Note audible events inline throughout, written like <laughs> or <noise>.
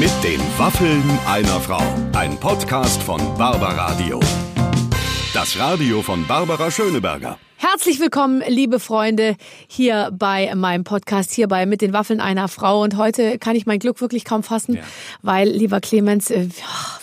Mit den Waffeln einer Frau. Ein Podcast von Barbaradio. Das Radio von Barbara Schöneberger. Herzlich willkommen, liebe Freunde, hier bei meinem Podcast, hier bei Mit den Waffeln einer Frau. Und heute kann ich mein Glück wirklich kaum fassen, ja. weil, lieber Clemens, äh,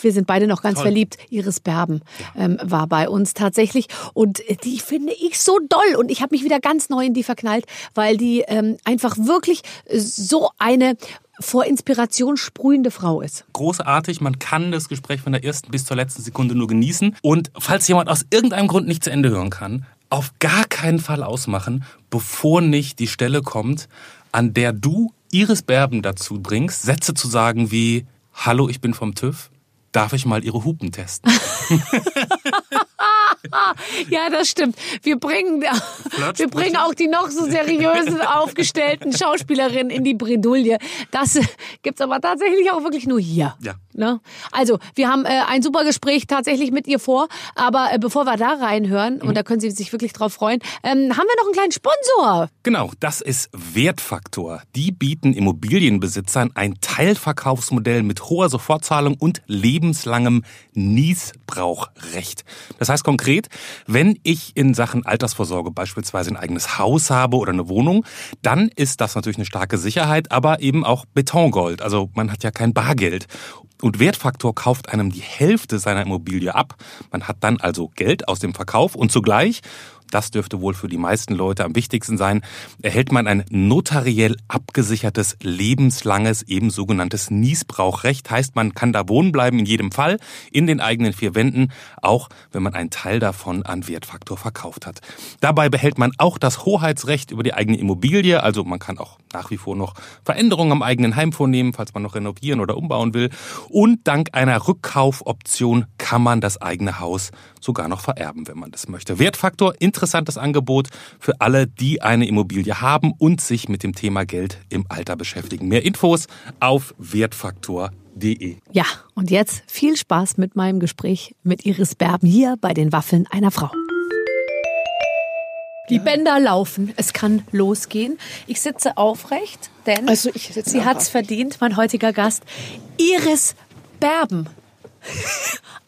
wir sind beide noch ganz Toll. verliebt. Iris Berben ja. ähm, war bei uns tatsächlich. Und die finde ich so doll. Und ich habe mich wieder ganz neu in die verknallt, weil die ähm, einfach wirklich so eine vor Inspiration sprühende Frau ist. Großartig, man kann das Gespräch von der ersten bis zur letzten Sekunde nur genießen. Und falls jemand aus irgendeinem Grund nicht zu Ende hören kann, auf gar keinen Fall ausmachen, bevor nicht die Stelle kommt, an der du Iris Berben dazu bringst, Sätze zu sagen wie Hallo, ich bin vom TÜV, darf ich mal Ihre Hupen testen? <laughs> ja, das stimmt. Wir bringen, wir bringen auch die noch so seriösen, <laughs> aufgestellten Schauspielerinnen in die Bredouille. Das gibt's aber tatsächlich auch wirklich nur hier. Ja. Ne? Also, wir haben äh, ein super Gespräch tatsächlich mit ihr vor. Aber äh, bevor wir da reinhören, mhm. und da können Sie sich wirklich drauf freuen, ähm, haben wir noch einen kleinen Sponsor. Genau, das ist Wertfaktor. Die bieten Immobilienbesitzern ein Teilverkaufsmodell mit hoher Sofortzahlung und lebenslangem Niesbrauchrecht. Das heißt konkret, wenn ich in Sachen Altersvorsorge beispielsweise ein eigenes Haus habe oder eine Wohnung, dann ist das natürlich eine starke Sicherheit, aber eben auch Betongold. Also man hat ja kein Bargeld. Und Wertfaktor kauft einem die Hälfte seiner Immobilie ab. Man hat dann also Geld aus dem Verkauf und zugleich das dürfte wohl für die meisten Leute am wichtigsten sein, erhält man ein notariell abgesichertes, lebenslanges, eben sogenanntes Niesbrauchrecht. Heißt, man kann da wohnen bleiben in jedem Fall, in den eigenen vier Wänden, auch wenn man einen Teil davon an Wertfaktor verkauft hat. Dabei behält man auch das Hoheitsrecht über die eigene Immobilie, also man kann auch nach wie vor noch Veränderungen am eigenen Heim vornehmen, falls man noch renovieren oder umbauen will. Und dank einer Rückkaufoption kann man das eigene Haus sogar noch vererben, wenn man das möchte. Wertfaktor, interessantes Angebot für alle, die eine Immobilie haben und sich mit dem Thema Geld im Alter beschäftigen. Mehr Infos auf wertfaktor.de. Ja, und jetzt viel Spaß mit meinem Gespräch mit Iris Berben hier bei den Waffeln einer Frau. Die Bänder laufen, es kann losgehen. Ich sitze aufrecht, denn also sie hat es verdient, mein heutiger Gast, Iris Berben.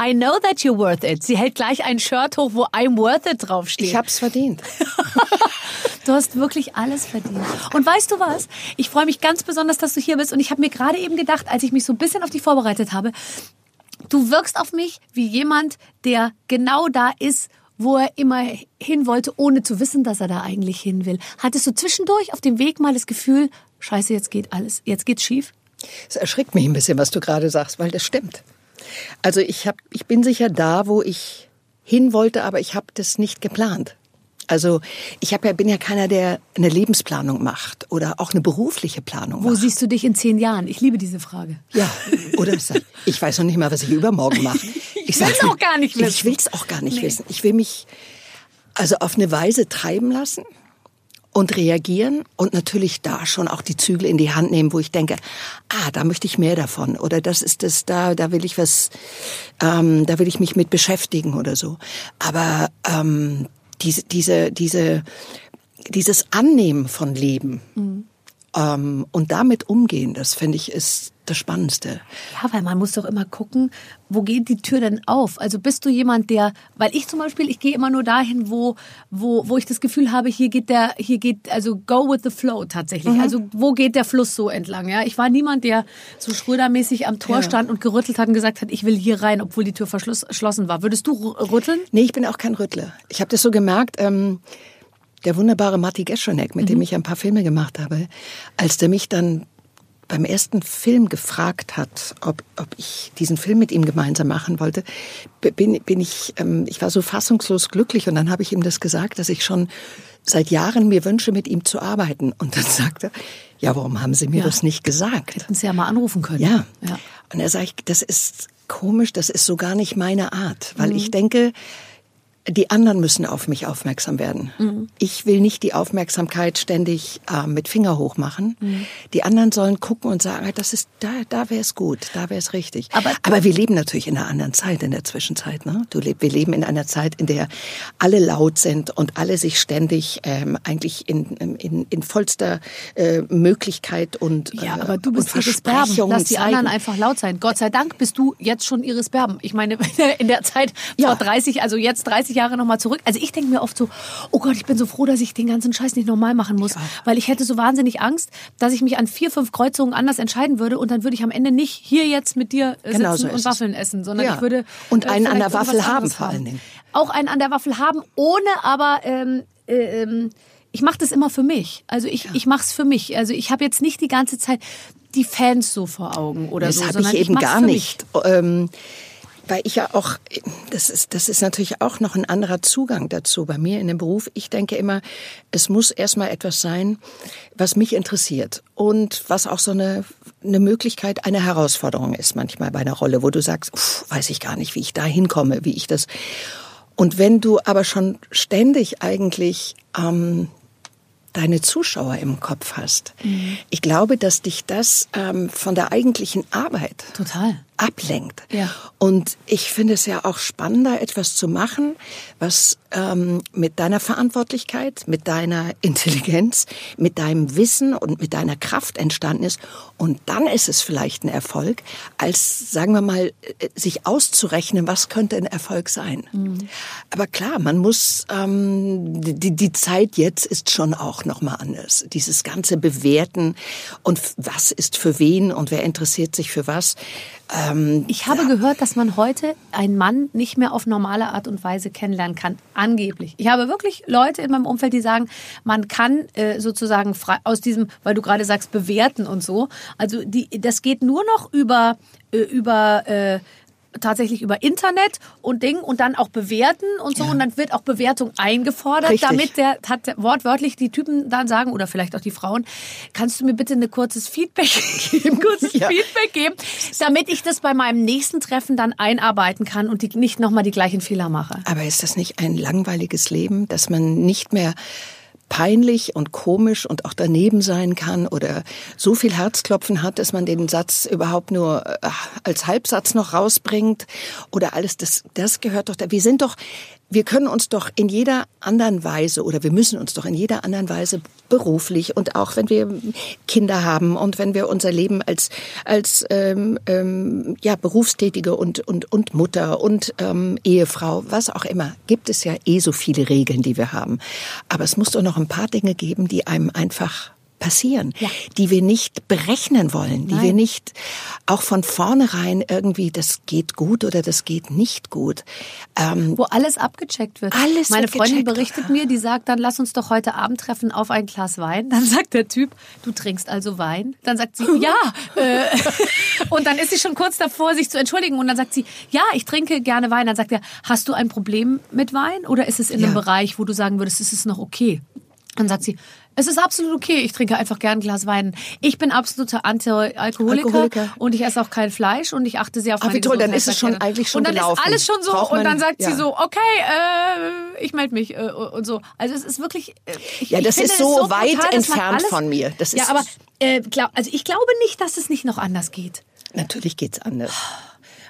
I know that you're worth it. Sie hält gleich ein Shirt hoch, wo I'm worth it draufsteht. Ich hab's verdient. <laughs> du hast wirklich alles verdient. Und weißt du was? Ich freue mich ganz besonders, dass du hier bist. Und ich habe mir gerade eben gedacht, als ich mich so ein bisschen auf dich vorbereitet habe, du wirkst auf mich wie jemand, der genau da ist, wo er immer hin wollte, ohne zu wissen, dass er da eigentlich hin will. Hattest du zwischendurch auf dem Weg mal das Gefühl, scheiße, jetzt geht alles, jetzt geht's schief? Es erschrickt mich ein bisschen, was du gerade sagst, weil das stimmt. Also ich, hab, ich bin sicher da, wo ich hin wollte, aber ich habe das nicht geplant. Also ich hab ja, bin ja keiner, der eine Lebensplanung macht oder auch eine berufliche Planung Wo macht. siehst du dich in zehn Jahren? Ich liebe diese Frage. Ja, oder ich weiß noch nicht mal, was ich übermorgen mache. <laughs> Ich, will es auch gar nicht wissen. Ich will es auch gar nicht nee. wissen. Ich will mich also auf eine Weise treiben lassen und reagieren und natürlich da schon auch die Zügel in die Hand nehmen, wo ich denke, ah, da möchte ich mehr davon oder das ist es, da, da will ich was, ähm, da will ich mich mit beschäftigen oder so. Aber ähm, diese, diese, diese, dieses Annehmen von Leben mhm. Ähm, und damit umgehen, das finde ich ist das Spannendste. Ja, weil man muss doch immer gucken, wo geht die Tür denn auf? Also bist du jemand, der, weil ich zum Beispiel, ich gehe immer nur dahin, wo, wo, wo ich das Gefühl habe, hier geht der, hier geht, also go with the flow tatsächlich. Mhm. Also wo geht der Fluss so entlang? Ja, ich war niemand, der so schrödermäßig am Tor ja. stand und gerüttelt hat und gesagt hat, ich will hier rein, obwohl die Tür verschlossen war. Würdest du rütteln? Nee, ich bin auch kein Rüttler. Ich habe das so gemerkt. Ähm der wunderbare Matti Geschonek, mit mhm. dem ich ein paar Filme gemacht habe, als der mich dann beim ersten Film gefragt hat, ob, ob ich diesen Film mit ihm gemeinsam machen wollte, bin, bin ich, ähm, ich war so fassungslos glücklich und dann habe ich ihm das gesagt, dass ich schon seit Jahren mir wünsche, mit ihm zu arbeiten. Und dann sagte er, ja, warum haben Sie mir ja. das nicht gesagt? Hätten Sie ja mal anrufen können. Ja. ja. Und er sagt, das ist komisch, das ist so gar nicht meine Art, weil mhm. ich denke, die anderen müssen auf mich aufmerksam werden. Mhm. Ich will nicht die Aufmerksamkeit ständig äh, mit Finger hoch machen. Mhm. Die anderen sollen gucken und sagen, das ist da, da wäre es gut, da wäre es richtig. Aber, Aber wir leben natürlich in einer anderen Zeit in der Zwischenzeit. Ne? Du leb, wir leben in einer Zeit, in der alle laut sind und alle sich ständig ähm, eigentlich in, in, in vollster äh, Möglichkeit und äh, ja, aber du bist Iris Berben, lass die anderen einfach laut sein. Gott sei Dank bist du jetzt schon Iris Berben. Ich meine <laughs> in der Zeit vor 30, also jetzt 30 Jahre nochmal zurück. Also ich denke mir oft so, oh Gott, ich bin so froh, dass ich den ganzen Scheiß nicht normal machen muss, ja. weil ich hätte so wahnsinnig Angst, dass ich mich an vier, fünf Kreuzungen anders entscheiden würde und dann würde ich am Ende nicht hier jetzt mit dir äh, genau sitzen so und Waffeln es. essen, sondern ja. ich würde und einen an der Waffel haben vor allen Dingen. Auch einen an der Waffel haben, ohne aber ähm, äh, ähm, ich mache das immer für mich. Also ich, ja. ich mache es für mich. Also ich habe jetzt nicht die ganze Zeit die Fans so vor Augen oder das so. Das habe ich eben ich gar nicht. Ähm, weil ich ja auch, das ist, das ist natürlich auch noch ein anderer Zugang dazu bei mir in dem Beruf. Ich denke immer, es muss erstmal etwas sein, was mich interessiert und was auch so eine, eine Möglichkeit, eine Herausforderung ist manchmal bei einer Rolle, wo du sagst, uff, weiß ich gar nicht, wie ich da hinkomme, wie ich das. Und wenn du aber schon ständig eigentlich ähm, deine Zuschauer im Kopf hast. Mhm. Ich glaube, dass dich das ähm, von der eigentlichen Arbeit total ablenkt. Ja. Und ich finde es ja auch spannender, etwas zu machen, was ähm, mit deiner Verantwortlichkeit, mit deiner Intelligenz, mit deinem Wissen und mit deiner Kraft entstanden ist. Und dann ist es vielleicht ein Erfolg, als, sagen wir mal, äh, sich auszurechnen, was könnte ein Erfolg sein. Mhm. Aber klar, man muss, ähm, die, die Zeit jetzt ist schon auch nochmal anders. Dieses ganze Bewerten und was ist für wen und wer interessiert sich für was. Ähm, ich habe ja. gehört, dass man heute einen Mann nicht mehr auf normale Art und Weise kennenlernen kann. Angeblich. Ich habe wirklich Leute in meinem Umfeld, die sagen, man kann äh, sozusagen frei, aus diesem, weil du gerade sagst, bewerten und so. Also die, das geht nur noch über äh, über äh, tatsächlich über Internet und Ding und dann auch bewerten und so ja. und dann wird auch Bewertung eingefordert, Richtig. damit der hat wortwörtlich die Typen dann sagen oder vielleicht auch die Frauen, kannst du mir bitte ein kurzes Feedback <laughs> geben, kurzes ja. Feedback geben, damit ich das bei meinem nächsten Treffen dann einarbeiten kann und die, nicht nochmal die gleichen Fehler mache. Aber ist das nicht ein langweiliges Leben, dass man nicht mehr peinlich und komisch und auch daneben sein kann oder so viel Herzklopfen hat, dass man den Satz überhaupt nur äh, als Halbsatz noch rausbringt oder alles, das, das gehört doch da. Wir sind doch wir können uns doch in jeder anderen Weise oder wir müssen uns doch in jeder anderen Weise beruflich und auch wenn wir Kinder haben und wenn wir unser Leben als als ähm, ähm, ja berufstätige und und und Mutter und ähm, Ehefrau was auch immer gibt es ja eh so viele Regeln die wir haben. Aber es muss doch noch ein paar Dinge geben die einem einfach passieren, ja. die wir nicht berechnen wollen, die Nein. wir nicht auch von vornherein irgendwie, das geht gut oder das geht nicht gut. Ähm, Wo alles abgecheckt wird. Alles Meine Freundin berichtet mir, die sagt, dann lass uns doch heute Abend treffen auf ein Glas Wein. Dann sagt der Typ, du trinkst also Wein? Dann sagt sie, ja. Äh, <laughs> und dann ist sie schon kurz davor, sich zu entschuldigen. Und dann sagt sie, ja, ich trinke gerne Wein. Dann sagt er, hast du ein Problem mit Wein oder ist es in ja. einem Bereich, wo du sagen würdest, es ist noch okay? Dann sagt sie, es ist absolut okay. Ich trinke einfach gern ein Glas Wein. Ich bin absoluter Anti-Alkoholiker Alkoholiker. und ich esse auch kein Fleisch und ich achte sehr auf meine Ach, wie toll, dann ist es schon eigentlich schon Und dann gelaufen. ist alles schon so man, und dann sagt ja. sie so, okay, äh, ich melde mich äh, und so. Also es ist wirklich. Äh, ich, ja, das ist so, so weit brutal, entfernt alles, von mir. Das ist ja, aber äh, glaub, also ich glaube nicht, dass es nicht noch anders geht. Natürlich geht's anders.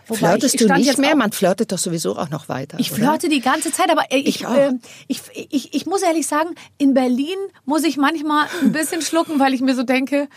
Wobei Flirtest ich, ich du nicht mehr? Man flirtet doch sowieso auch noch weiter. Ich oder? flirte die ganze Zeit, aber ich, ich, äh, ich, ich, ich muss ehrlich sagen, in Berlin muss ich manchmal ein bisschen schlucken, weil ich mir so denke,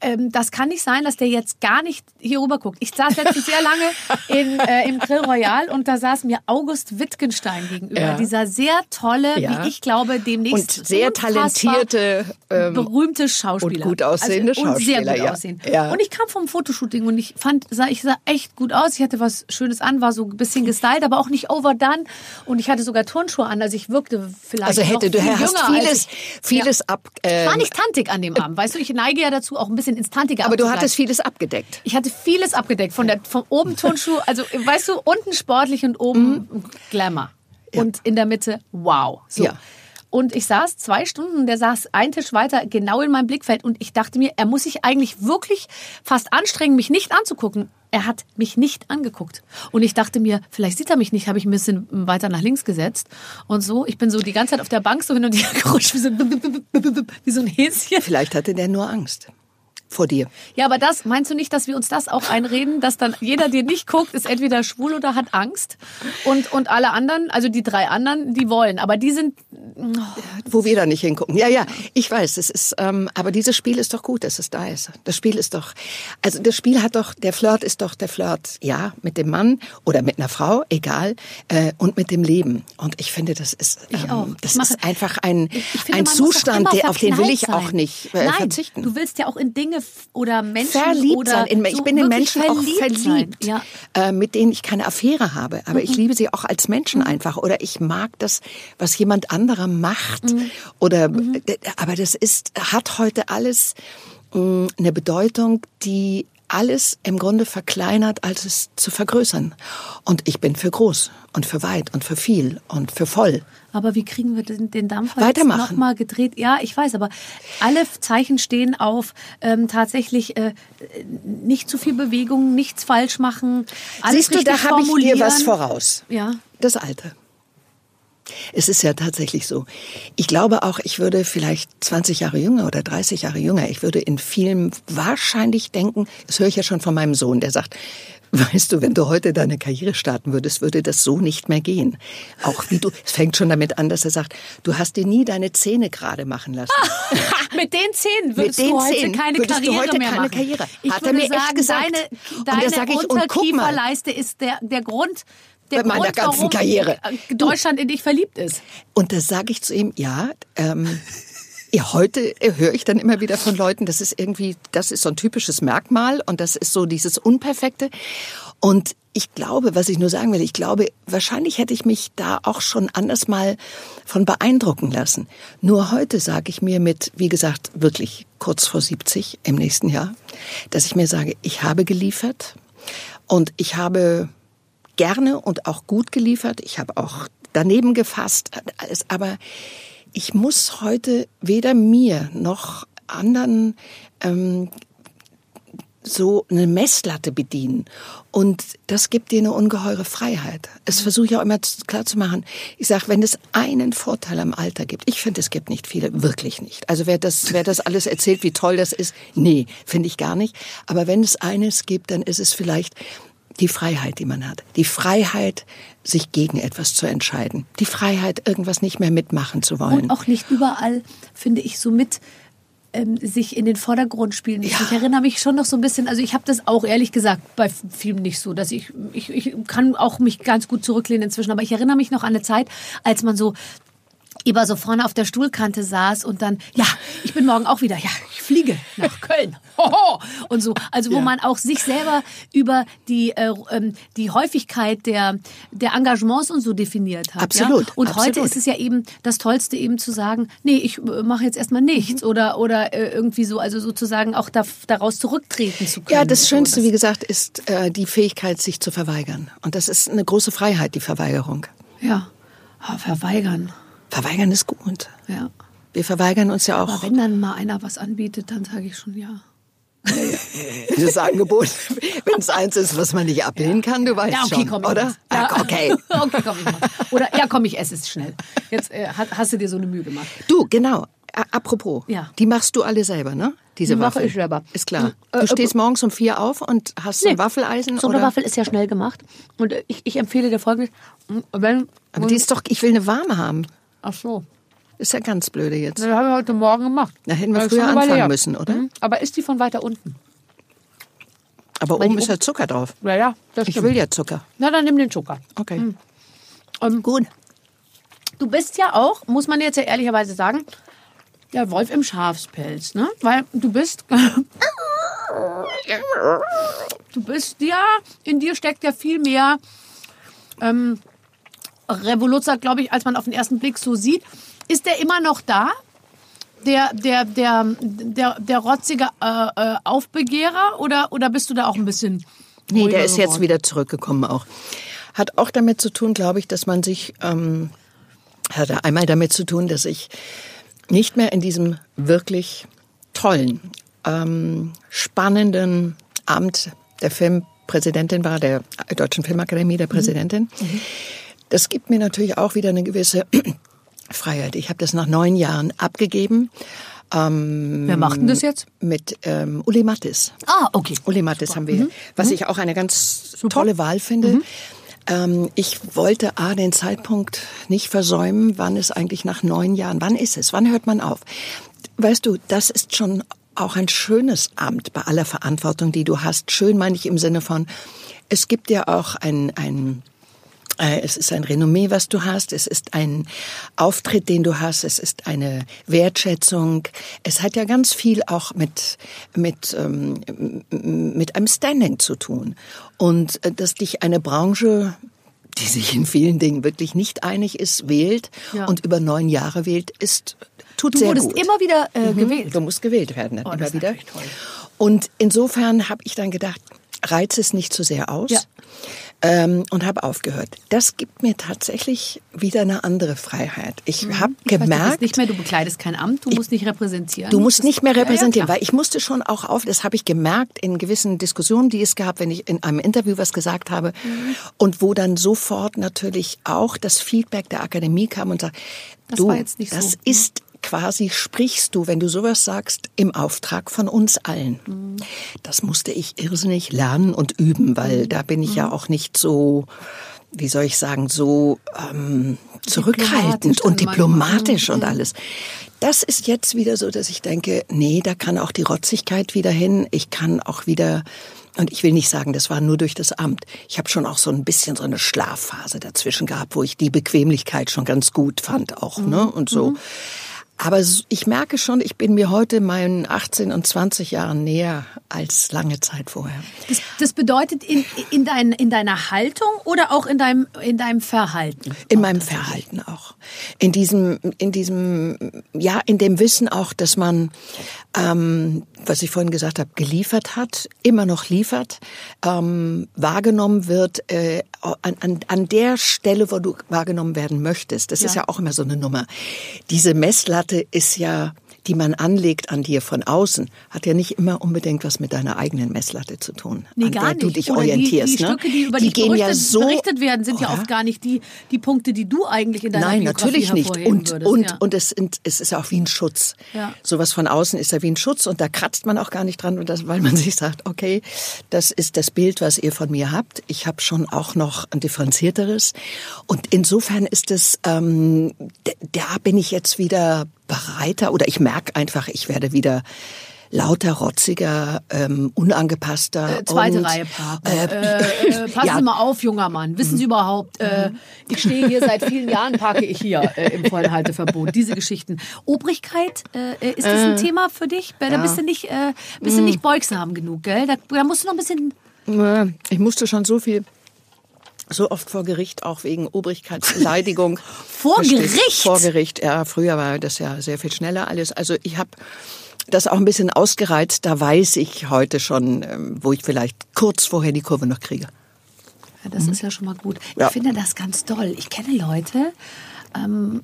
ähm, das kann nicht sein, dass der jetzt gar nicht hier rüber guckt. Ich saß letztens sehr lange in, äh, im Grill Royal und da saß mir August Wittgenstein gegenüber. Ja. Dieser sehr tolle, ja. wie ich glaube, demnächst und sehr talentierte, ähm, berühmte Schauspieler. Und gut aussehende also, Schauspieler. Und sehr gut ja. aussehen. Und ich kam vom Fotoshooting und ich fand, sah, ich sah echt gut aus. Ich hatte was Schönes an, war so ein bisschen gestylt, aber auch nicht overdone. Und ich hatte sogar Turnschuhe an, also ich wirkte vielleicht Also hätte du hast vieles, vieles ab. Äh, ich war nicht tantig an dem Abend, weißt du. Ich neige ja dazu, auch ein bisschen bisschen instantiger Aber du hattest vieles abgedeckt. Ich hatte vieles abgedeckt. Von, der, von oben Turnschuh, also weißt du, unten sportlich und oben mhm. Glamour. Ja. Und in der Mitte, wow. So. Ja. Und ich saß zwei Stunden, der saß einen Tisch weiter, genau in meinem Blickfeld. Und ich dachte mir, er muss sich eigentlich wirklich fast anstrengen, mich nicht anzugucken. Er hat mich nicht angeguckt. Und ich dachte mir, vielleicht sieht er mich nicht, habe ich ein bisschen weiter nach links gesetzt. Und so, ich bin so die ganze Zeit auf der Bank so hin und her <laughs> gerutscht, wie so, wie so ein Häschen. Vielleicht hatte der nur Angst vor dir. Ja, aber das, meinst du nicht, dass wir uns das auch einreden, dass dann jeder, der nicht guckt, ist entweder schwul oder hat Angst und, und alle anderen, also die drei anderen, die wollen, aber die sind... Oh. Wo wir da nicht hingucken. Ja, ja, ich weiß, es ist, ähm, aber dieses Spiel ist doch gut, dass es da ist. Das Spiel ist doch, also das Spiel hat doch, der Flirt ist doch der Flirt, ja, mit dem Mann oder mit einer Frau, egal, äh, und mit dem Leben. Und ich finde, das ist, ähm, ich auch. das Ich mache- ist einfach ein, Ich finde, ein Zustand, der, auf den will ich verknallt auch sein. nicht äh, Nein, verzichten. Du willst ja auch in Dinge f- oder Menschen verliebt oder sein. In, ich so bin in Menschen auch verliebt sein. verliebt, Ja. äh, mit denen ich keine Affäre habe. Aber ich liebe sie auch als Menschen einfach. Oder ich mag das, was jemand anderer macht. Oder, äh, aber das ist, hat heute alles mh, eine Bedeutung, die alles im Grunde verkleinert, als es zu vergrößern. Und ich bin für groß und für weit und für viel und für voll. Aber wie kriegen wir den, den Dampfer jetzt nochmal gedreht? Ja, ich weiß, aber alle Zeichen stehen auf ähm, tatsächlich äh, nicht zu viel Bewegung, nichts falsch machen. Alles Siehst du, da habe ich dir was voraus. Ja. Das Alter. Es ist ja tatsächlich so. Ich glaube auch, ich würde vielleicht 20 Jahre jünger oder 30 Jahre jünger, ich würde in vielen wahrscheinlich denken, das höre ich ja schon von meinem Sohn, der sagt, weißt du, wenn du heute deine Karriere starten würdest, würde das so nicht mehr gehen. Auch wie du, es fängt schon damit an, dass er sagt, du hast dir nie deine Zähne gerade machen lassen. <laughs> Mit den Zähnen würdest den du heute Zähnen keine würdest du Karriere heute mehr keine machen. Karriere. Ich Hat er mir echt sagen, gesagt. deine, deine sag ich, und guck mal. Ist der, der Grund, der Bei meiner Grund, ganzen warum Karriere. Deutschland in dich verliebt ist. Und da sage ich zu ihm, ja, ähm, ja, heute höre ich dann immer wieder von Leuten, das ist irgendwie, das ist so ein typisches Merkmal und das ist so dieses Unperfekte. Und ich glaube, was ich nur sagen will, ich glaube, wahrscheinlich hätte ich mich da auch schon anders mal von beeindrucken lassen. Nur heute sage ich mir mit, wie gesagt, wirklich kurz vor 70 im nächsten Jahr, dass ich mir sage, ich habe geliefert und ich habe gerne und auch gut geliefert. Ich habe auch daneben gefasst, alles, aber ich muss heute weder mir noch anderen ähm, so eine Messlatte bedienen. Und das gibt dir eine ungeheure Freiheit. Es versuche ich auch immer klar zu machen. Ich sage, wenn es einen Vorteil am Alter gibt, ich finde, es gibt nicht viele, wirklich nicht. Also wer das, wer das alles erzählt, wie toll das ist, nee, finde ich gar nicht. Aber wenn es eines gibt, dann ist es vielleicht die Freiheit, die man hat. Die Freiheit, sich gegen etwas zu entscheiden. Die Freiheit, irgendwas nicht mehr mitmachen zu wollen. Und auch nicht überall, finde ich, so mit ähm, sich in den Vordergrund spielen. Ja. Ich erinnere mich schon noch so ein bisschen, also ich habe das auch ehrlich gesagt bei Filmen nicht so, dass ich, ich, ich kann auch mich ganz gut zurücklehnen inzwischen, aber ich erinnere mich noch an eine Zeit, als man so immer so vorne auf der Stuhlkante saß und dann, ja, ich bin morgen auch wieder, ja, ich fliege nach <laughs> Köln. Hoho! Und so, also wo Ja. man auch sich selber über die, äh, ähm, die Häufigkeit der, der Engagements und so definiert hat. Absolut, Ja? Und heute absolut. ist es ja eben das Tollste eben zu sagen, nee, ich äh, mache jetzt erstmal nichts Mhm. oder, oder äh, irgendwie so, also sozusagen auch da, daraus zurücktreten zu können. Ja, das So, Schönste, das- wie gesagt, ist äh, die Fähigkeit, sich zu verweigern. Und das ist eine große Freiheit, die Verweigerung. Ja, Ah, verweigern. Verweigern ist gut. Ja. Wir verweigern uns ja Aber auch. wenn dann mal einer was anbietet, dann sage ich schon ja. <laughs> Das Angebot, wenn es eins ist, was man nicht ablehnen kann, du weißt Ja, okay, schon, komm, ich oder? Ja, okay. <laughs> okay, komm, ich mach's. Oder ja, komm, ich esse es schnell. Jetzt äh, hast, du dir so eine Mühe gemacht. Du, genau. A- Apropos, Ja. die machst du alle selber, ne? Diese Die mache Waffel. ich selber. Ist klar. Äh, Du äh, stehst morgens um vier auf und hast so ein Nee. Waffeleisen So oder? eine Waffel ist ja schnell gemacht. Und äh, ich, ich empfehle dir folgendes. Wenn, Aber die ist doch, ich will eine warme haben. Ach so. Ist ja ganz blöde jetzt. Das haben wir heute Morgen gemacht. Da hätten wir Das früher anfangen her. müssen, oder? Mhm. Aber ist die von weiter unten? Aber Weil oben ist ja Zucker drauf. Ja, ja, das Ich stimmt. will ja Zucker. Na, dann nimm den Zucker. Okay. Ähm, Gut. Du bist ja auch, muss man jetzt ja ehrlicherweise sagen, der Wolf im Schafspelz, ne? Weil du bist. <laughs> du bist ja, in dir steckt ja viel mehr ähm, Revoluzzer, glaube ich, als man auf den ersten Blick so sieht. Ist der immer noch da? Der, der, der, der, der rotzige äh, äh, Aufbegehrer oder, oder bist du da auch ein bisschen. Nee, der ist jetzt wieder zurückgekommen auch. Hat auch damit zu tun, glaube ich, dass man sich ähm, hatte einmal damit zu tun, dass ich nicht mehr in diesem wirklich tollen, ähm, spannenden Amt der Filmpräsidentin war, der Deutschen Filmakademie der Präsidentin. Mhm. Das gibt mir natürlich auch wieder eine gewisse <clears throat> Freiheit. Ich habe das nach neun Jahren abgegeben. Ähm, Wer macht denn das jetzt? Mit ähm, Uli Mattis. Ah, okay. Uli Mattis haben wir, mhm. was mhm. ich auch eine ganz Super. tolle Wahl finde. Mhm. Ähm, ich wollte A, den Zeitpunkt nicht versäumen, wann es eigentlich nach neun Jahren, wann ist es, wann hört man auf? Weißt du, das ist schon auch ein schönes Amt bei aller Verantwortung, die du hast. Schön meine ich im Sinne von, es gibt ja auch ein, ein es ist ein Renommee, was du hast. Es ist ein Auftritt, den du hast. Es ist eine Wertschätzung. Es hat ja ganz viel auch mit, mit, ähm, mit einem Standing zu tun. Und äh, dass dich eine Branche die sich in vielen Dingen wirklich nicht einig ist, wählt ja. und über neun Jahre wählt, ist tut du sehr wurdest immer wieder äh, mhm. gewählt. Du musst gewählt werden, oh, immer wieder. Und insofern habe ich dann gedacht, reiz es nicht zu sehr aus. Ja ähm, und habe aufgehört. Das gibt mir tatsächlich wieder eine andere Freiheit. Ich mhm. habe gemerkt, weiß, nicht mehr, du bekleidest kein Amt, du musst nicht repräsentieren. Du musst nicht mehr repräsentieren, ja, ja, weil ich musste schon auch auf, das habe ich gemerkt in gewissen Diskussionen, die es gab, wenn ich in einem Interview was gesagt habe mhm. und wo dann sofort natürlich auch das Feedback der Akademie kam und sagt, das du, das so. ist quasi sprichst du, wenn du sowas sagst, im Auftrag von uns allen. Mhm. Das musste ich irrsinnig lernen und üben, weil mhm. da bin ich mhm. ja auch nicht so, wie soll ich sagen, so ähm, zurückhaltend und diplomatisch und mhm. alles. Das ist jetzt wieder so, dass ich denke, nee, da kann auch die Rotzigkeit wieder hin. Ich kann auch wieder und ich will nicht sagen, das war nur durch das Amt. Ich habe schon auch so ein bisschen so eine Schlafphase dazwischen gehabt, wo ich die Bequemlichkeit schon ganz gut fand auch, ne? Mhm. Und so. Mhm. Aber ich merke schon, ich bin mir heute meinen 18 und 20 Jahren näher als lange Zeit vorher. Das, das bedeutet in, in, dein, in deiner Haltung oder auch in deinem, in deinem Verhalten? In meinem Verhalten auch. In diesem, in diesem, ja, in dem Wissen auch, dass man, ähm, was ich vorhin gesagt habe, geliefert hat, immer noch liefert, ähm, wahrgenommen wird, äh, an, an, an der Stelle, wo du wahrgenommen werden möchtest. Das ja. ist ja auch immer so eine Nummer. Diese Messlatte ist ja die man anlegt an dir von außen, hat ja nicht immer unbedingt was mit deiner eigenen Messlatte zu tun, nee, an gar der nicht. du dich Oder orientierst. Die, die ne? Stücke, die über die dich gehen ja so, berichtet werden, sind oh, ja oft gar nicht die, die Punkte, die du eigentlich in deiner Nein, Biografie natürlich nicht. Und, würdest, und, ja. und es, es ist auch wie ein Schutz. Ja. Sowas von außen ist ja wie ein Schutz und da kratzt man auch gar nicht dran, weil man <laughs> sich sagt, okay, das ist das Bild, was ihr von mir habt. Ich habe schon auch noch ein differenzierteres. Und insofern ist es, ähm, da bin ich jetzt wieder breiter oder ich merke einfach, ich werde wieder lauter, rotziger, ähm, unangepasster. Äh, zweite und, Reihe Parken. Äh, äh, äh, <laughs> passen ja. Sie mal auf, junger Mann. Wissen Sie überhaupt, äh, ich stehe hier seit vielen Jahren, parke ich hier äh, im Vollenhalteverbot. Diese Geschichten. Obrigkeit, äh, ist das ein äh, Thema für dich? Da ja. bist du nicht, äh, bist du nicht beugsam genug, gell? Da, da musst du noch ein bisschen... Ich musste schon so viel so oft vor Gericht, auch wegen Obrigkeitsbeleidigung. <laughs> vor Gericht? Vor Gericht, ja. Früher war das ja sehr viel schneller alles. Also ich habe das auch ein bisschen ausgereizt. Da weiß ich heute schon, ähm, wo ich vielleicht kurz vorher die Kurve noch kriege. Ja, das mhm. ist ja schon mal gut. Ja. Ich finde das ganz toll. Ich kenne Leute, ähm,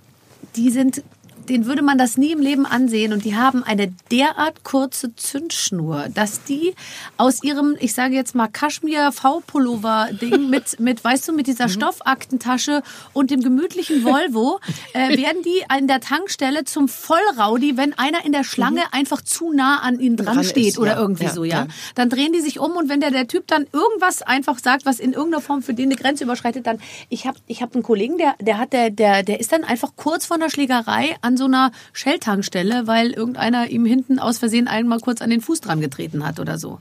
die sind den würde man das nie im Leben ansehen und die haben eine derart kurze Zündschnur, dass die aus ihrem, ich sage jetzt mal Kaschmir V-Pullover Ding <laughs> mit mit weißt du mit dieser mhm. Stoffaktentasche und dem gemütlichen Volvo <laughs> äh, werden die an der Tankstelle zum Vollraudi, wenn einer in der Schlange mhm. einfach zu nah an ihnen dran, dran steht ist, oder ja, irgendwie ja, so, ja? Dann drehen die sich um und wenn der der Typ dann irgendwas einfach sagt, was in irgendeiner Form für den eine Grenze überschreitet, dann ich habe ich habe einen Kollegen, der der hat der der der ist dann einfach kurz vor einer Schlägerei an so einer Shell-Tankstelle, weil irgendeiner ihm hinten aus Versehen einmal kurz an den Fuß dran getreten hat oder so.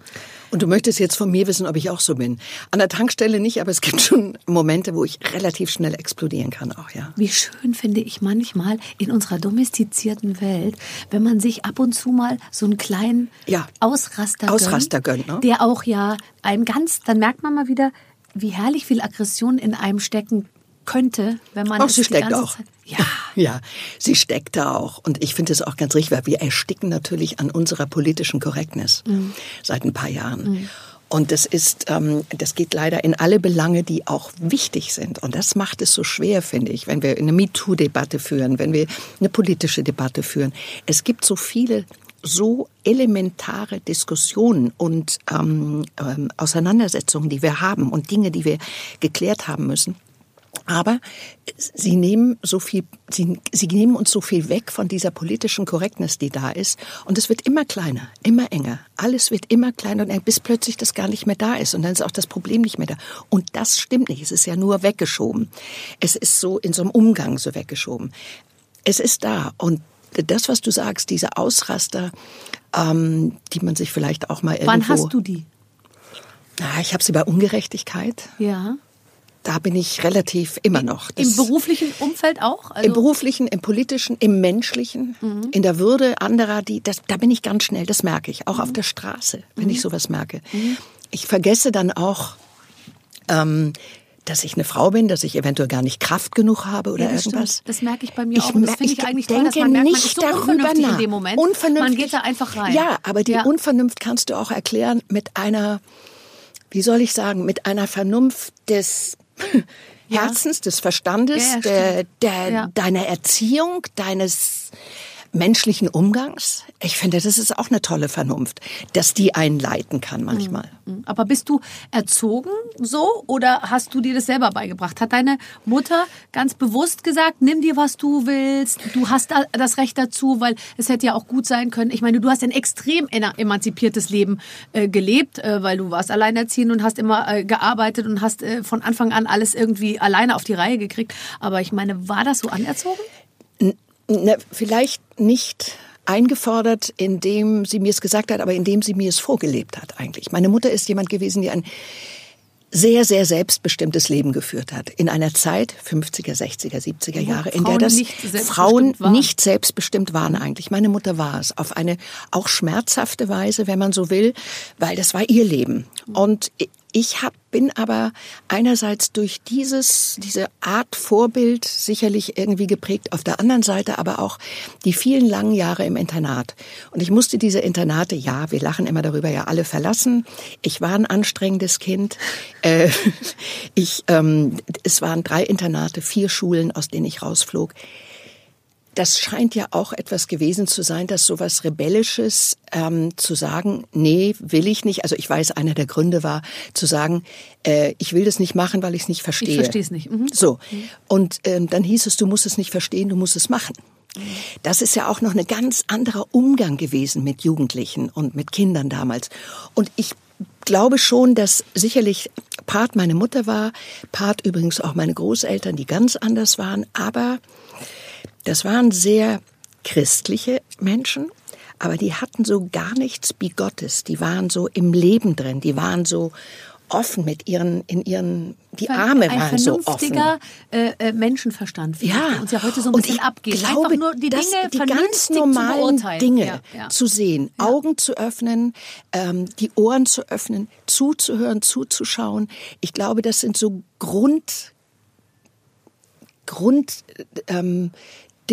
Und du möchtest jetzt von mir wissen, ob ich auch so bin. An der Tankstelle nicht, aber es gibt schon Momente, wo ich relativ schnell explodieren kann auch, ja. Wie schön finde ich manchmal in unserer domestizierten Welt, wenn man sich ab und zu mal so einen kleinen ja. Ausraster, Ausraster gönnt, gönnt ne? der auch ja einem ganz, dann merkt man mal wieder, wie herrlich viel Aggression in einem stecken könnte, wenn man auch sie steckt auch. Zeit, <laughs> ja. ja, sie steckt da auch. Und ich finde es auch ganz richtig, weil wir ersticken natürlich an unserer politischen Korrektness mhm. seit ein paar Jahren. Mhm. Und das ist, ähm, das geht leider in alle Belange, die auch wichtig sind. Und das macht es so schwer, finde ich, wenn wir eine MeToo-Debatte führen, wenn wir eine politische Debatte führen. Es gibt so viele so elementare Diskussionen und ähm, ähm, Auseinandersetzungen, die wir haben und Dinge, die wir geklärt haben müssen. Aber sie nehmen so viel, sie, sie nehmen uns so viel weg von dieser politischen Korrektness, die da ist. Und es wird immer kleiner, immer enger. Alles wird immer kleiner, bis plötzlich das gar nicht mehr da ist. Und dann ist auch das Problem nicht mehr da. Und das stimmt nicht. Es ist ja nur weggeschoben. Es ist so in so einem Umgang so weggeschoben. Es ist da. Und das, was du sagst, diese Ausraster, ähm, die man sich vielleicht auch mal irgendwo... Wann hast du die? Na, ich habe sie bei Ungerechtigkeit. Ja. Da bin ich relativ immer noch. Das Im beruflichen Umfeld auch? Also Im beruflichen, im politischen, im menschlichen, mhm. in der Würde anderer, die, das, da bin ich ganz schnell, das merke ich. Auch mhm. auf der Straße, wenn mhm. ich sowas merke. Mhm. Ich vergesse dann auch, ähm, dass ich eine Frau bin, dass ich eventuell gar nicht Kraft genug habe oder ja, das irgendwas. Stimmt. Das merke ich bei mir ich auch. Und das finde ich, ich eigentlich denke toll, dass man merkt, man ist so darüber nach. in dem Moment. Unvernünftig. Man geht da einfach rein. Ja, aber die ja. Unvernunft kannst du auch erklären mit einer, wie soll ich sagen, mit einer Vernunft des Herzens, des Verstandes, ja, der, der, deiner Erziehung, deines menschlichen Umgangs. Ich finde, das ist auch eine tolle Vernunft, dass die einen leiten kann manchmal. Mhm. Mhm. Aber bist du erzogen so oder hast du dir das selber beigebracht? Hat deine Mutter ganz bewusst gesagt, nimm dir, was du willst, du hast das Recht dazu, weil es hätte ja auch gut sein können. Ich meine, du hast ein extrem emanzipiertes Leben äh, gelebt, äh, weil du warst alleinerziehend und hast immer äh, gearbeitet und hast äh, von Anfang an alles irgendwie alleine auf die Reihe gekriegt. Aber ich meine, war das so anerzogen? Na, vielleicht nicht eingefordert, indem sie mir es gesagt hat, aber indem sie mir es vorgelebt hat eigentlich. Meine Mutter ist jemand gewesen, die ein sehr, sehr selbstbestimmtes Leben geführt hat. In einer Zeit, 50er, 60er, 70er Jahre, in der das nicht Frauen waren. nicht selbstbestimmt waren eigentlich. Meine Mutter war es. Auf eine auch schmerzhafte Weise, wenn man so will, weil das war ihr Leben. Und ich hab, bin aber einerseits durch dieses, diese Art Vorbild sicherlich irgendwie geprägt, auf der anderen Seite aber auch die vielen langen Jahre im Internat. Und ich musste diese Internate, ja, wir lachen immer darüber, ja alle verlassen. Ich war ein anstrengendes Kind. Äh, <laughs> ich, ähm, es waren drei Internate, vier Schulen, aus denen ich rausflog das scheint ja auch etwas gewesen zu sein, dass sowas Rebellisches ähm, zu sagen, nee, will ich nicht. Also ich weiß, einer der Gründe war zu sagen, äh, ich will das nicht machen, weil ich es nicht verstehe. Ich verstehe es nicht. Mhm. So. Und ähm, dann hieß es, du musst es nicht verstehen, du musst es machen. Das ist ja auch noch ein ganz anderer Umgang gewesen mit Jugendlichen und mit Kindern damals. Und ich glaube schon, dass sicherlich Part meine Mutter war, Part übrigens auch meine Großeltern, die ganz anders waren, aber das waren sehr christliche Menschen, aber die hatten so gar nichts Bigottes. Die waren so im Leben drin. Die waren so offen mit ihren, in ihren, die Arme ein waren so offen. Ein äh, äh, Menschenverstand. Ja. Uns ja heute so ein bisschen abgeht. Glaube, Einfach nur die Dinge die ganz normalen Dinge ja, ja. zu sehen, ja. Augen zu öffnen, ähm, die Ohren zu öffnen, zuzuhören, zuzuschauen. Ich glaube, das sind so Grund, Grund, ähm,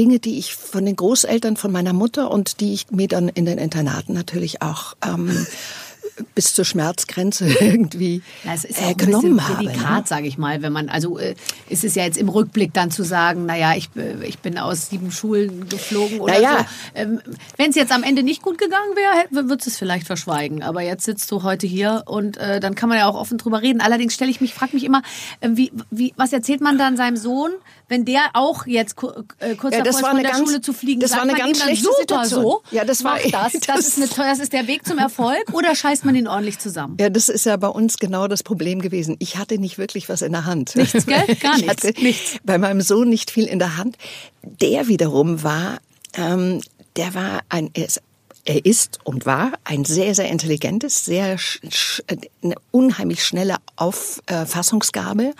Dinge, die ich von den Großeltern, von meiner Mutter und die ich mir dann in den Internaten natürlich auch ähm, <laughs> bis zur Schmerzgrenze <laughs> irgendwie ja, es ist ja äh, genommen habe. Delikat, ne? sage ich mal, wenn man also äh, ist es ja jetzt im Rückblick dann zu sagen, naja, ich, äh, ich bin aus sieben Schulen geflogen oder naja. so. Ähm, wenn es jetzt am Ende nicht gut gegangen wäre, würdest es vielleicht verschweigen. Aber jetzt sitzt du heute hier und äh, dann kann man ja auch offen drüber reden. Allerdings stelle ich mich, frage mich immer, äh, wie, wie, was erzählt man dann seinem Sohn, wenn der auch jetzt äh, kurz ja, davor ist, von der ganz, Schule zu fliegen, das sagt war eine ganz schlechte super Situation. so. Ja, das war das. <laughs> Das, das, ist eine, das ist der Weg zum Erfolg oder scheißt man ihn ordentlich zusammen? Ja, das ist ja bei uns genau das Problem gewesen. Ich hatte nicht wirklich was in der Hand. Nichts, gell? <laughs> Gar nichts. Ich hatte nichts. Bei meinem Sohn nicht viel in der Hand. Der wiederum war, ähm, der war ein, er ist er ist und war ein sehr, sehr intelligentes, sehr eine unheimlich schnelle Auffassungsgabe,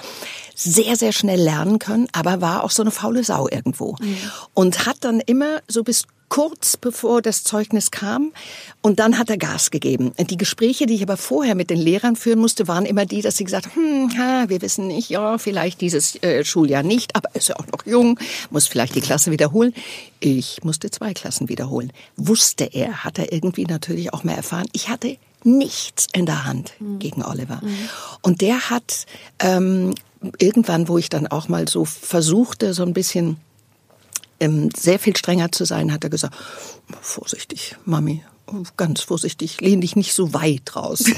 sehr, sehr schnell lernen können, aber war auch so eine faule Sau irgendwo. Mhm. Und hat dann immer so bis kurz bevor das Zeugnis kam. Und dann hat er Gas gegeben. Die Gespräche, die ich aber vorher mit den Lehrern führen musste, waren immer die, dass sie gesagt haben, hm, ha, wir wissen nicht, ja, vielleicht dieses äh, Schuljahr nicht, aber ist ja auch noch jung, muss vielleicht die Klasse wiederholen. Ich musste zwei Klassen wiederholen. Wusste er, hat er irgendwie natürlich auch mehr erfahren. Ich hatte nichts in der Hand gegen Oliver. Und der hat ähm, irgendwann, wo ich dann auch mal so versuchte, so ein bisschen ähm, sehr viel strenger zu sein, hat er gesagt, vorsichtig, Mami, ganz vorsichtig, lehn dich nicht so weit raus. <laughs>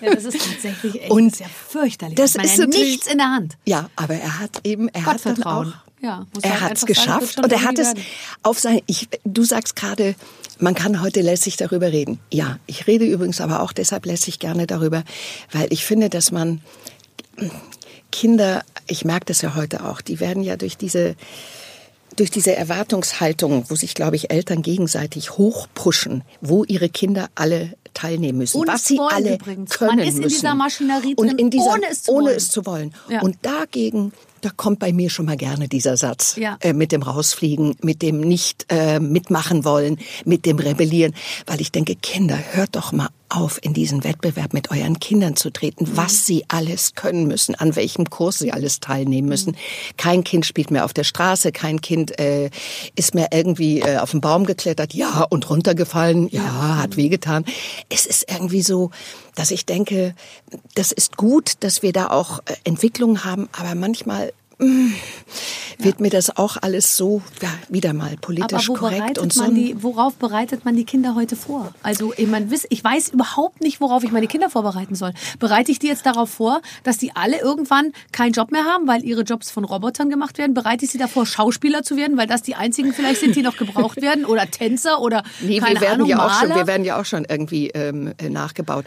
Ja, das ist tatsächlich echt Und ja fürchterlich. das ist er nichts in der Hand. Ja, aber er hat eben, er hat dann auch. Ja, er halt hat es geschafft und er hat es auf sein, ich, du sagst gerade, man kann heute lässig darüber reden. Ja, ich rede übrigens aber auch deshalb lässig gerne darüber, weil ich finde, dass man Kinder, ich merke das ja heute auch, die werden ja durch diese durch diese Erwartungshaltung, wo sich, glaube ich, Eltern gegenseitig hochpushen, wo ihre Kinder alle teilnehmen müssen, Ohne was sie alle übrigens. können Man ist in müssen. dieser Maschinerie und drin, in dieser, ohne es zu ohne wollen. es zu wollen. Ja. Und dagegen, da kommt bei mir schon mal gerne dieser Satz Ja. äh, mit dem Rausfliegen, mit dem nicht äh, mitmachen wollen, mit dem Rebellieren, weil ich denke, Kinder, hört doch mal auf, in diesen Wettbewerb mit euren Kindern zu treten, Mhm. was sie alles können müssen, an welchem Kurs sie alles teilnehmen müssen. Mhm. Kein Kind spielt mehr auf der Straße, kein Kind äh, ist mehr irgendwie äh, auf den Baum geklettert, ja, und runtergefallen, ja, hat wehgetan. Es ist irgendwie so, dass ich denke, das ist gut, dass wir da auch äh, Entwicklungen haben, aber manchmal wird mir das auch alles so, ja, wieder mal Aber politisch wo korrekt und so. die, worauf bereitet man die Kinder heute vor? Also ich, mein, ich weiß überhaupt nicht, worauf ich meine Kinder vorbereiten soll. Bereite ich die jetzt darauf vor, dass die alle irgendwann keinen Job mehr haben, weil ihre Jobs von Robotern gemacht werden? Bereite ich sie davor, Schauspieler zu werden, weil das die einzigen vielleicht sind, die noch gebraucht werden? Oder Tänzer oder Nee, keine wir werden Ahnung, ja auch schon, Maler? wir werden ja auch schon irgendwie ähm, äh, nachgebaut.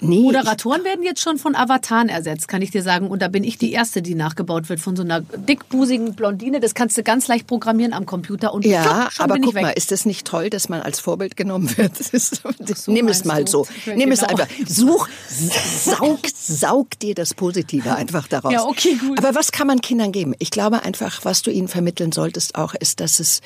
Nee, Moderatoren werden jetzt schon von Avataren ersetzt, kann ich dir sagen. Und da bin ich die Erste, die nachgebaut wird von so einer dickbusigen Blondine. Das kannst du ganz leicht programmieren am Computer und ja, pfupp, schon aber bin guck ich weg. mal, ist das nicht toll, dass man als Vorbild genommen wird? So nimm es mal so. Ja, Nimm es genau. einfach. Such, saug, saug dir das Positive einfach daraus. Ja, okay, gut. Aber was kann man Kindern geben? Ich glaube einfach, was du ihnen vermitteln solltest auch, ist, dass es,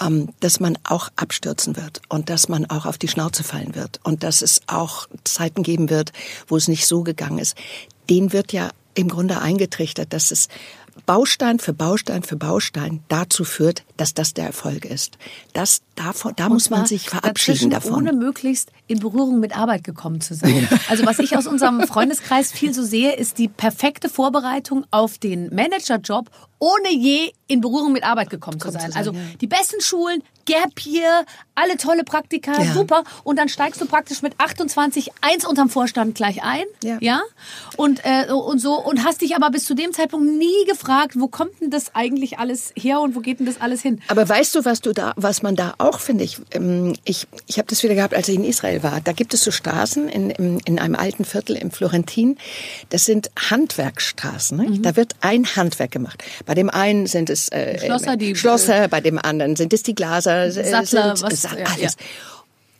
ähm, dass man auch abstürzen wird und dass man auch auf die Schnauze fallen wird und dass es auch Zeiten geben wird, wo es nicht so gegangen ist. Den wird ja im Grunde eingetrichtert, dass es Baustein für Baustein für Baustein dazu führt, dass das der Erfolg ist. Das davon, da muss man sich verabschieden davon. Ohne möglichst in Berührung mit Arbeit gekommen zu sein. Also was ich aus unserem Freundeskreis viel so sehe, ist die perfekte Vorbereitung auf den Managerjob, ohne je in Berührung mit Arbeit gekommen zu sein. Also die besten Schulen, Gap Year, alle tolle Praktika, Ja. super. Und dann steigst du praktisch mit 28 eins unterm Vorstand gleich ein, Ja. ja. Und äh, und so und hast dich aber bis zu dem Zeitpunkt nie gefragt, wo kommt denn das eigentlich alles her und wo geht denn das alles hin? Aber weißt du, was du da, was man da auch finde ich, ähm, ich, ich habe das wieder gehabt, als ich in Israel war. Da gibt es so Straßen in, in, in einem alten Viertel im Florentin. Das sind Handwerksstraßen. Ne? Da wird ein Handwerk gemacht. Bei dem einen sind es äh, Schlosser, die- Schlosser, bei dem anderen sind es die Glaser, Sattler, sind, was- Sa- ja, alles.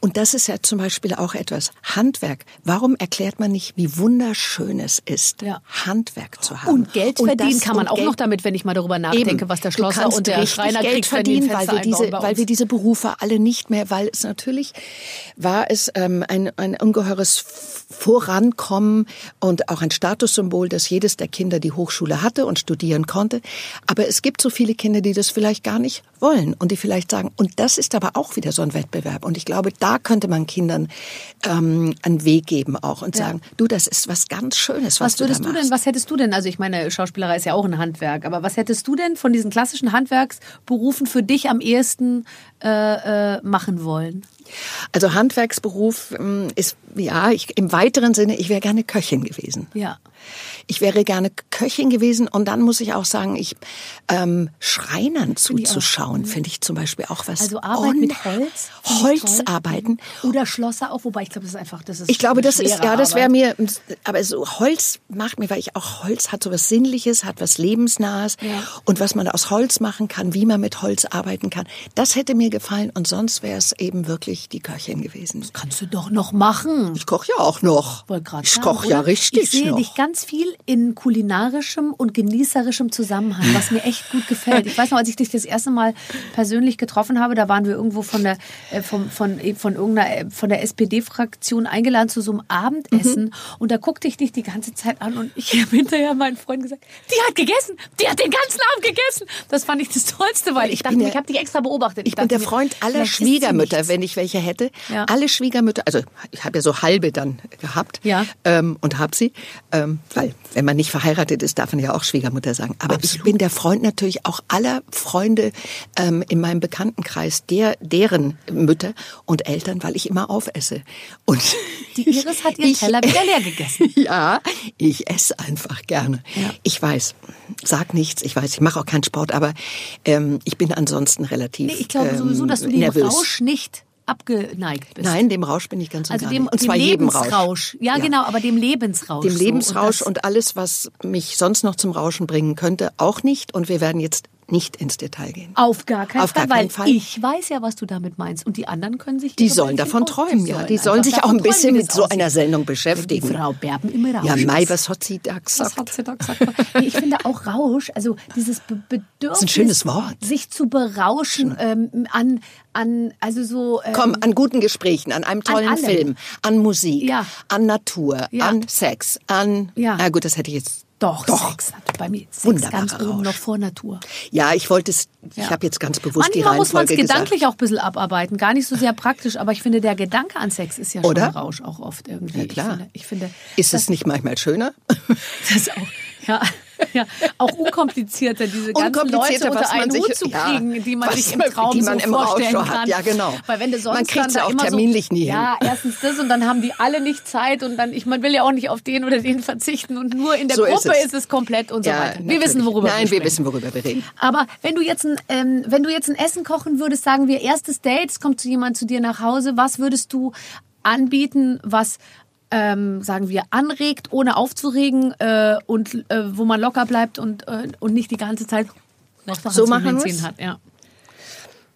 Und das ist ja zum Beispiel auch etwas. Handwerk. Warum erklärt man nicht, wie wunderschön es ist, Ja. Handwerk zu haben? Und Geld verdienen das- kann man und auch Geld- noch damit, wenn ich mal darüber nachdenke, Eben. was der Schlosser und der Schreiner Geld kriegt, verdienen, weil wir diese, weil wir diese Berufe alle nicht mehr, weil es natürlich war es ähm, ein, ein ungeheures Vorankommen und auch ein Statussymbol, dass jedes der Kinder die Hochschule hatte und studieren konnte. Aber es gibt so viele Kinder, die das vielleicht gar nicht wollen und die vielleicht sagen, und das ist aber auch wieder so ein Wettbewerb. Und ich glaube, da könnte man Kindern ähm, einen Weg geben auch und sagen, du, das ist was ganz Schönes, was, Was würdest du du da denn, was hättest du denn, also ich meine, Schauspielerei ist ja auch ein Handwerk, aber was hättest du denn von diesen klassischen Handwerksberufen für dich am ehesten äh, äh, machen wollen? Also Handwerksberuf ähm, ist, ja, ich, im weiteren Sinne, ich wäre gerne Köchin gewesen. Ja. Ich wäre gerne Köchin gewesen und dann muss ich auch sagen, ich ähm, Schreinern zuzuschauen, finde ich zum Beispiel auch was. Also Arbeit mit Holz. finde ich Holz toll. arbeiten. Oder Schlosser auch, wobei ich glaube, das ist einfach, das ist Ich glaube, das ist, ja, das wäre mir, aber so Holz macht mir, weil ich auch Holz hat so was Sinnliches, hat was Lebensnahes Ja. und was man aus Holz machen kann, wie man mit Holz arbeiten kann. Das hätte mir gefallen und sonst wäre es eben wirklich die Köchin gewesen. Kannst du doch noch machen. Ich koche ja auch noch. Wollte grad Ich koche ja richtig Ich sehe noch. dich ganz viel in kulinarischem und genießerischem Zusammenhang, was mir echt gut gefällt. Ich weiß noch, als ich dich das erste Mal persönlich getroffen habe, da waren wir irgendwo von der äh, vom, von äh, von irgendeiner äh, von der SPD-Fraktion eingeladen zu so einem Abendessen Mhm. und da guckte ich dich die ganze Zeit an und ich <laughs> habe hinterher meinen Freunden gesagt, die hat gegessen, die hat den ganzen Abend gegessen. Das fand ich das Tollste, weil ich, Ich dachte, bin ja- ich habe dich extra beobachtet. Ich bin dachte der Freund aller Schwiegermütter, wenn ich welche hätte, Ja. alle Schwiegermütter, also ich habe ja so halbe dann gehabt Ja. ähm, und habe sie, ähm, weil wenn man nicht verheiratet ist, darf man ja auch Schwiegermutter sagen. Aber ich bin der Freund natürlich auch aller Freunde ähm, in meinem Bekanntenkreis, der, deren Mütter und Eltern, weil ich immer aufesse. Und Die Iris hat ihren ich- Teller wieder leer gegessen. <laughs> Ja, ich esse einfach gerne. Ja. Ich weiß, sag nichts, ich weiß, ich mache auch keinen Sport, aber ähm, ich bin ansonsten relativ Nee, ich glaube ähm, sowieso, dass du dem nervös. Rausch nicht abgeneigt bist. Nein, dem Rausch bin ich ganz und also gar dem, nicht. Und dem zwar jedem Rausch. Lebensrausch. Ja, genau, aber dem Lebensrausch. Dem so. Lebensrausch das- und, alles, was mich sonst noch zum Rauschen bringen könnte, auch nicht. Und wir werden jetzt nicht ins Detail gehen. Auf gar keinen Auf Fall, gar keinen Fall. ich weiß ja, was du damit meinst. Und die anderen können sich Die sollen davon träumen, ja. Die sollen sich auch ein bisschen mit so einer Sendung beschäftigen. Die Frau Berben im Rausch Ja, Mai, was hat sie da gesagt? Was hat sie da gesagt? Nee, ich finde auch Rausch, also dieses Be Bedürfnis, ein schönes Wort. sich zu berauschen ähm, an, an, also so. Ähm, Komm, an guten Gesprächen, an einem tollen allem. Film, an Musik, Ja. an Natur, Ja. an Sex, an... Ja. Na gut, das hätte ich jetzt... Doch, Doch. Sex hat bei mir Sex Wunderbarer ganz oben Rausch. noch vor Natur. Ja, ich wollte es... Ich Ja. habe jetzt ganz bewusst die Manchmal muss man es Reihenfolge gesagt. gedanklich auch ein bisschen abarbeiten. Gar nicht so sehr praktisch, aber ich finde, der Gedanke an Sex ist ja schon Oder? Rausch auch oft irgendwie. Ja, klar. Ich finde, ich finde Ist es nicht manchmal schöner? <laughs> das auch, ja, <laughs> ja, auch unkomplizierter, diese ganzen Leute unter einen sich- Hut zu ja, kriegen, die man sich im Traum so im vorstellen hat. kann. Ja, genau. Weil wenn du sonst Man kriegt's dann da ja auch immer terminlich so, nie hin. Ja, erstens das und dann haben die alle nicht Zeit und dann, ich man will ja auch nicht auf den oder den verzichten und nur in der So ist Gruppe es. ist es komplett und so Ja, weiter. Wir natürlich. wissen, worüber Nein, wir wir sprechen. wissen, worüber wir reden. Aber wenn du jetzt ein, ähm, wenn du jetzt ein Essen kochen würdest, sagen wir erstes Date, es kommt zu jemand zu dir nach Hause, was würdest du anbieten, was ähm, sagen wir anregt, ohne aufzuregen äh, und äh, wo man locker bleibt und äh, und nicht die ganze Zeit So machen wir's? hat. Ja.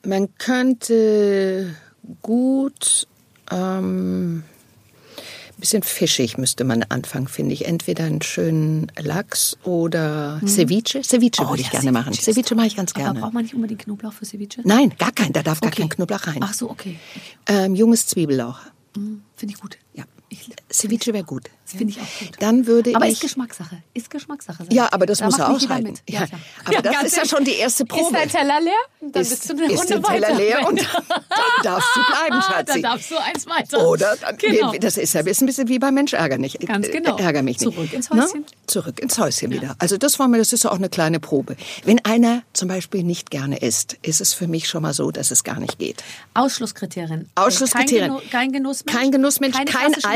Man könnte gut ähm, ein bisschen fischig müsste man anfangen, finde ich. Entweder einen schönen Lachs oder Ceviche. Ceviche würde ich ja, gerne machen. ist Ceviche mache ich ganz Aber gerne. braucht man nicht unbedingt Knoblauch für Ceviche? Nein, gar kein. Da darf gar Okay. kein Knoblauch rein. Ach so, okay. Ähm, junges Zwiebellauch. Mhm, Finde ich gut. Ja. Ich, Ceviche wäre gut. das finde ich auch gut. Dann würde aber ich. ist Geschmackssache. Ist Geschmackssache. ja, aber das Da muss er aushalten. mit. Ja, klar. aber das ganz ist ja schon die erste Probe. Ist dein Teller leer? Dann ist, bist du eine ist Runde der Teller weiter. leer und <laughs> dann darfst du bleiben, Ah, Schatzi. Dann darfst du eins weiter. Oder dann, Genau. das ist ja ein bisschen wie beim Mensch ärger nicht. Ganz genau. Ärger mich nicht. Zurück ins Ne? Häuschen. Zurück ins Häuschen wieder. Also das war mir, das ist ja auch eine kleine Probe. Wenn einer zum Beispiel nicht gerne isst, ist es für mich schon mal so, dass es gar nicht geht. Ausschlusskriterien. Ausschlusskriterien. Kein, Genu kein Genussmensch. Kein Genussmensch, kein klassische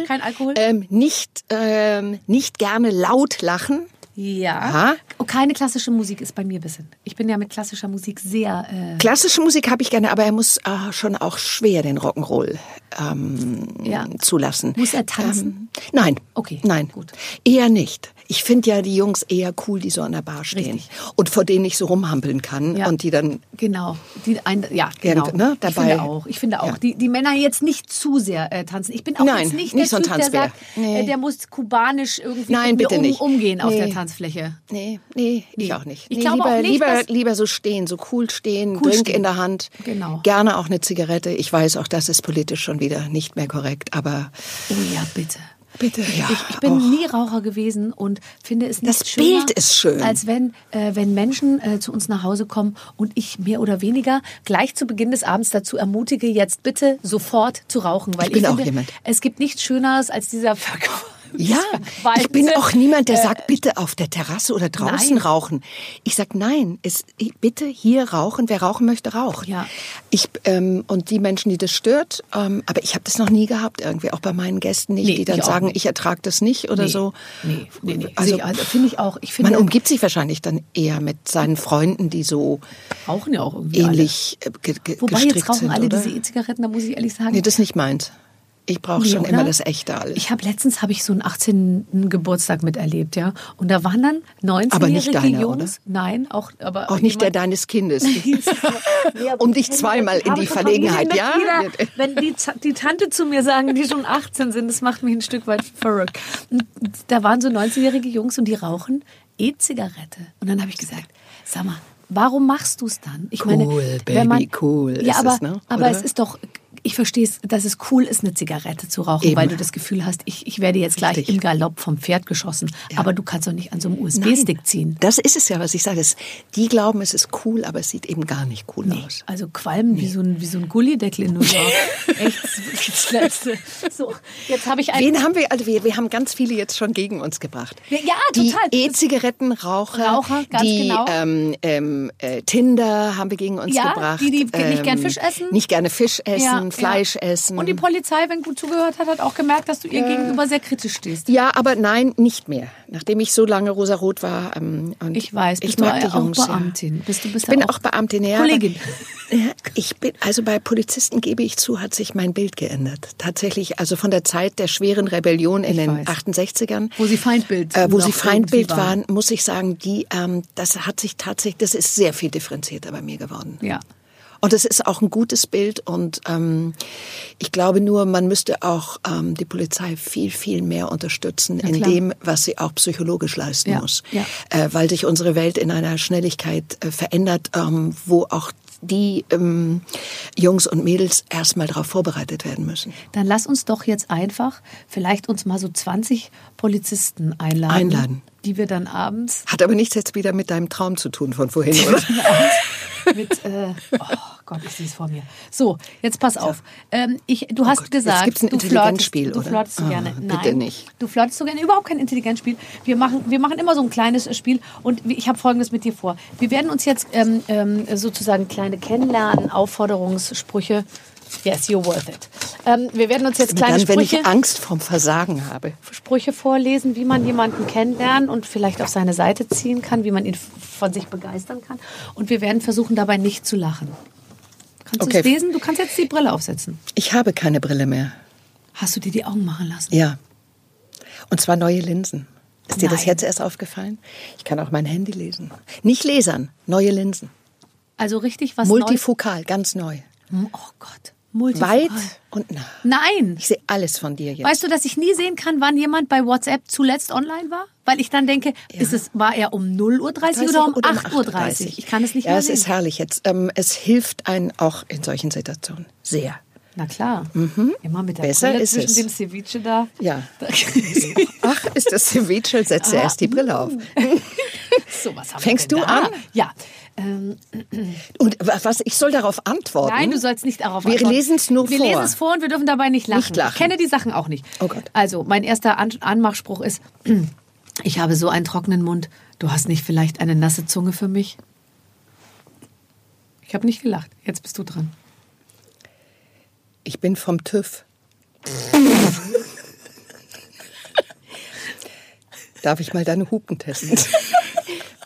Alkohol, kein Alkohol. Ähm, nicht, ähm, nicht gerne laut lachen. ja. Aha. Und keine klassische Musik ist bei mir ein bisschen. Ich bin ja mit klassischer Musik sehr. Äh, Klassische Musik habe ich gerne, aber er muss äh, schon auch schwer den Rock'n'Roll ähm, Ja. zulassen. Muss er tanzen? Ähm, nein. Okay, Nein. gut. Eher nicht. Ich finde ja die Jungs eher cool, die so an der Bar stehen. Richtig. Und vor denen ich so rumhampeln kann Ja. und die dann Genau, die ein, ja, genau. Ne, Ich dabei- finde auch, ich finde auch, Ja. die, die Männer jetzt nicht zu sehr äh, tanzen. Ich bin auch Nein, jetzt nicht, nicht der so ein Typ, der Tanzbär. sagt, Nee. äh, der muss kubanisch irgendwie Nein, bitte um, nicht. umgehen auf Nee. der Tanzfläche. Nee, nee, ich Nee. auch nicht. Ich nee, glaube lieber, auch nicht, lieber, lieber so stehen, so cool stehen, Cool Drink stehen. in der Hand. Genau. Gerne auch eine Zigarette. Ich weiß, auch das ist politisch schon wieder nicht mehr korrekt, aber Oh ja, bitte. Bitte, ja. Ich, ich bin auch. nie Raucher gewesen und finde es nicht Das schöner, Bild ist schön. als wenn, äh, wenn Menschen äh, zu uns nach Hause kommen und ich mehr oder weniger gleich zu Beginn des Abends dazu ermutige, jetzt bitte sofort zu rauchen. Weil Ich bin auch finde, jemand. Es gibt nichts Schöneres als dieser Verkauf. <laughs> Ja, ich bin auch niemand, der sagt, bitte auf der Terrasse oder draußen Äh, nein. rauchen. Ich sag nein, es, bitte hier rauchen. Wer rauchen möchte, raucht. Ja. Ich ähm, und die Menschen, die das stört, ähm, aber ich habe das noch nie gehabt irgendwie, auch bei meinen Gästen nicht, Nee, die dann ich sagen, ich ertrage das nicht oder Nee, so. Nee, nee, nee. Also, Also, finde ich auch. Ich finde, man umgibt sich wahrscheinlich dann eher mit seinen Freunden, die so rauchen ja auch irgendwie ähnlich äh, ge ge alle. Wobei jetzt rauchen sind, alle oder? diese E-Zigaretten, da muss ich ehrlich sagen. Nee, das ist nicht meins. Ich brauche schon oder? immer das echte alles. Ich habe letztens habe ich so einen 18. Geburtstag miterlebt, ja. Und da waren dann 19-jährige Aber nicht deiner, Jungs. Nein, auch aber auch nicht der deines Kindes. <laughs> <laughs> Aber um ich dich zweimal in die Verlegenheit, ja? <laughs> Wenn die, die Tante zu mir sagen, die schon 18 sind, das macht mich ein Stück weit verrückt. Und da waren so 19-jährige Jungs und die rauchen E-Zigarette. Und dann habe ich gesagt, sag mal, warum machst du es dann? Ich Cool, Baby, cool Ja, ist aber, es, ne? aber Oder? es ist doch ich verstehe es, dass es cool ist, eine Zigarette zu rauchen, Eben. weil du das Gefühl hast, ich, ich werde jetzt gleich Richtig. im Galopp vom Pferd geschossen. Aber du kannst doch nicht an so einem USB-Stick ziehen. Das ist es ja, was ich sage. Das- Die glauben, es ist cool, aber es sieht eben gar nicht cool aus. Also qualmen wie so ein, wie so ein Gullideckel in New York. Echt, das Letzte. <laughs> So, jetzt habe ich ein... Wen haben wir, also wir, wir haben ganz viele jetzt schon gegen uns gebracht. Ja, ja, die total. E-Zigarettenraucher, Raucher, ganz die genau. ähm, ähm, äh, Tinder haben wir gegen uns Ja, gebracht. Ähm, die, die nicht gern Fisch essen. Nicht gerne Fisch essen, Ja, Fleisch ja. essen. Und die Polizei, wenn gut zugehört hat, hat auch gemerkt, dass du ihr gegenüber sehr kritisch stehst. ja, aber nein, nicht mehr. Nachdem ich so lange rosarot war. Ähm, und Ich weiß, ich bist du mag die auch Jungs, ja. Beamtin? Bist du bist Ich bin ja auch, Beamtin, ja. Kollegin. Ja, ich bin, also bei Polizisten gebe ich zu, hat sich mein Bild geändert. Tatsächlich, also von der Zeit der schweren Rebellion in Ich den weiß. 68ern. Wo sie Feindbild Äh, wo sie Feindbild waren. waren, muss ich sagen, die, ähm, das hat sich tatsächlich, das ist sehr viel differenzierter bei mir geworden. Ja. Und es ist auch ein gutes Bild und ähm, ich glaube nur, man müsste auch ähm, die Polizei viel, viel mehr unterstützen in dem, was sie auch psychologisch leisten Ja, muss. ja. Äh, weil sich unsere Welt in einer Schnelligkeit äh, verändert, ähm, wo auch die ähm, Jungs und Mädels erstmal darauf vorbereitet werden müssen. Dann lass uns doch jetzt einfach vielleicht uns mal so 20 Polizisten einladen. Einladen. Die wir dann abends Hat aber nichts jetzt wieder mit deinem Traum zu tun von vorhin, <laughs> oder? mit, äh, oh Gott, ich sehe es vor mir. So, jetzt pass auf. Ähm, ich, du hast Oh Gott, gesagt, jetzt gibt's ein du Intelligenzspiel, flirtest, oder? du flirtest so Ah, gerne. bitte Nein, nicht. Du flirtest so gerne. Überhaupt kein Intelligenzspiel. Wir machen, wir machen immer so ein kleines Spiel und ich habe Folgendes mit dir vor. Wir werden uns jetzt ähm, ähm, sozusagen kleine Kennenlernen, Aufforderungssprüche. Yes, you're worth it. Ähm, wir werden uns jetzt kleine Dann, wenn Sprüche... ich Angst vorm Versagen habe. Sprüche vorlesen, wie man jemanden kennenlernen und vielleicht auf seine Seite ziehen kann, wie man ihn von sich begeistern kann. Und wir werden versuchen, dabei nicht zu lachen. Kannst du Okay. es lesen? Du kannst jetzt die Brille aufsetzen. Ich habe keine Brille mehr. Hast du dir die Augen machen lassen? Ja. Und zwar neue Linsen. Ist dir das Nein. jetzt erst aufgefallen? Ich kann auch mein Handy lesen. Nicht Lesern, neue Linsen. Also richtig was Multifokal, ganz neu. Neues? Oh Gott. Multifokal. Weit und nah. Nein. Ich sehe alles von dir jetzt. Weißt du, dass ich nie sehen kann, wann jemand bei WhatsApp zuletzt online war? Weil ich dann denke, ist es, war er um 0.30 Uhr oder um 8.30 Uhr? Ich kann es nicht Ja, mehr es sehen. ist herrlich jetzt. Ähm, es hilft einem auch in solchen Situationen. Sehr. Na klar. Immer mit der Mhm. Besser Brille ist zwischen es. dem Ceviche da. Ja. <laughs> Ach, ist das Ceviche? Setze erst die Brille auf. <laughs> so, was haben Fängst wir denn du da? an? Ja. Ähm, <clears throat> Und wa- was, ich soll darauf antworten? nein, du sollst nicht darauf Wir antworten. lesen es nur wir vor. Wir lesen es vor und wir dürfen dabei nicht lachen. Nicht lachen. Ich kenne die Sachen auch nicht. Oh Gott. Also, mein erster An Anmachspruch ist, <clears throat> ich habe so einen trockenen Mund. Du hast nicht vielleicht eine nasse Zunge für mich? Ich habe nicht gelacht. Jetzt bist du dran. Ich bin vom TÜV. <laughs> Darf ich mal deine Hupen testen? <laughs>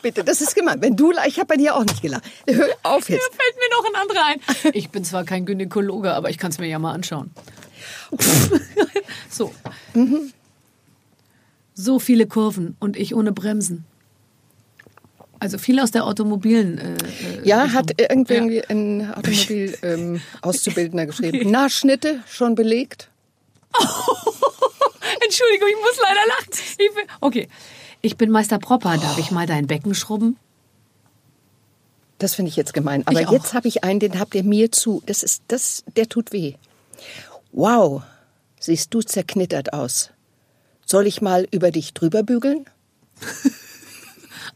Bitte, das ist gemein. Wenn du, ich habe bei dir auch nicht gelacht. Hör auf jetzt. fällt mir noch ein anderer ein. Ich bin zwar kein Gynäkologe, aber ich kann es mir ja mal anschauen. <laughs> so. So viele Kurven und ich ohne Bremsen. Also viele aus der automobilen. Äh, äh, Ja, Richtung. hat irgendwie ein Automobil <laughs> ähm, Auszubildender geschrieben. Nachschnitte schon belegt? <laughs> Entschuldigung, ich muss leider lachen. Ich bin, okay. Ich bin Meister Propper. Darf ich mal dein Becken schrubben? Das finde ich jetzt gemein. Aber Ich jetzt habe ich einen, den habt ihr mir zu. Das ist das, der tut weh. Wow, siehst du zerknittert aus. Soll ich mal über dich drüber bügeln? <laughs>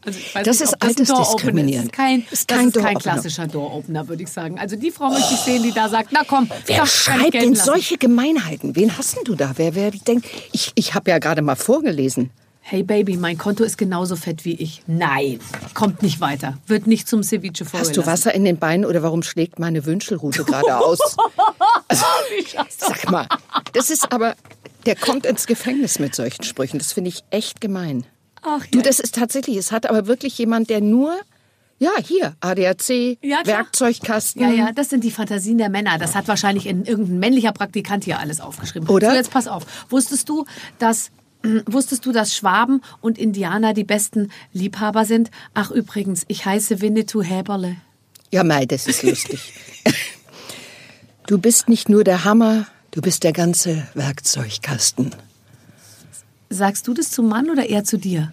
Also Das nicht, ist ob das Door-Opener altersdiskriminierend. ist. Kein, Ist das ist kein klassischer Door-Opener, würde ich sagen. Also die Frau möchte ich sehen, die da sagt, na komm, Wer schreibt denn lassen. solche Gemeinheiten? Wen hast denn du da? Wer, wer denkt, ich, ich habe ja gerade mal vorgelesen. Hey Baby, mein Konto ist genauso fett wie ich. Nein, kommt nicht weiter. Wird nicht zum Ceviche vorgelassen. Hast du Wasser in den Beinen oder warum schlägt meine Wünschelrute gerade aus? <laughs> Du- Sag mal, das ist aber, der kommt ins Gefängnis mit solchen Sprüchen. Das finde ich echt gemein. Ach, Du, das ist tatsächlich, es hat aber wirklich jemand, der nur, ja, hier, ADAC, Ja. Werkzeugkasten. Ja, ja, das sind die Fantasien der Männer. Das hat wahrscheinlich in, irgendein männlicher Praktikant hier alles aufgeschrieben. Oder? So, jetzt pass auf. Wusstest du, dass Wusstest du, dass Schwaben und Indianer die besten Liebhaber sind? Ach übrigens, ich heiße Winnetou Häberle. Ja, Mai, das ist lustig. <laughs> Du bist nicht nur der Hammer, du bist der ganze Werkzeugkasten. Sagst du das zum Mann oder eher zu dir?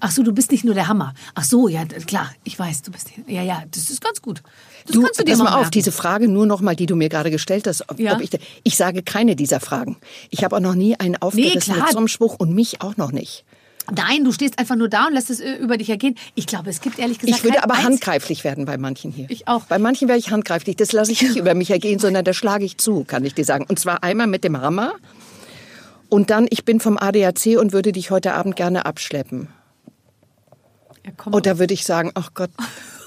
Ach so, du bist nicht nur der Hammer. Ach so, ja, klar, ich weiß, du bist. Ja, ja, das ist ganz gut. Das Du, kannst du dir pass mal mal auf, merken. diese Frage nur noch mal, die du mir gerade gestellt hast. Ob, Ja. ob ich, ich sage keine dieser Fragen. Ich habe auch noch nie einen aufgerissen klar. mit so einem Spruch und mich auch noch nicht. Nein, du stehst einfach nur da und lässt es äh, über dich ergehen. Ich glaube, es gibt ehrlich gesagt. Ich würde aber einz- handgreiflich werden bei manchen hier. Ich auch. Bei manchen wäre ich handgreiflich. Das lasse ich nicht über mich ergehen, sondern da schlage ich zu, kann ich dir sagen. Und zwar einmal mit dem Hammer. Und dann, ich bin vom ADAC und würde dich heute Abend gerne abschleppen. Ja. Und da würde ich sagen, ach Gott,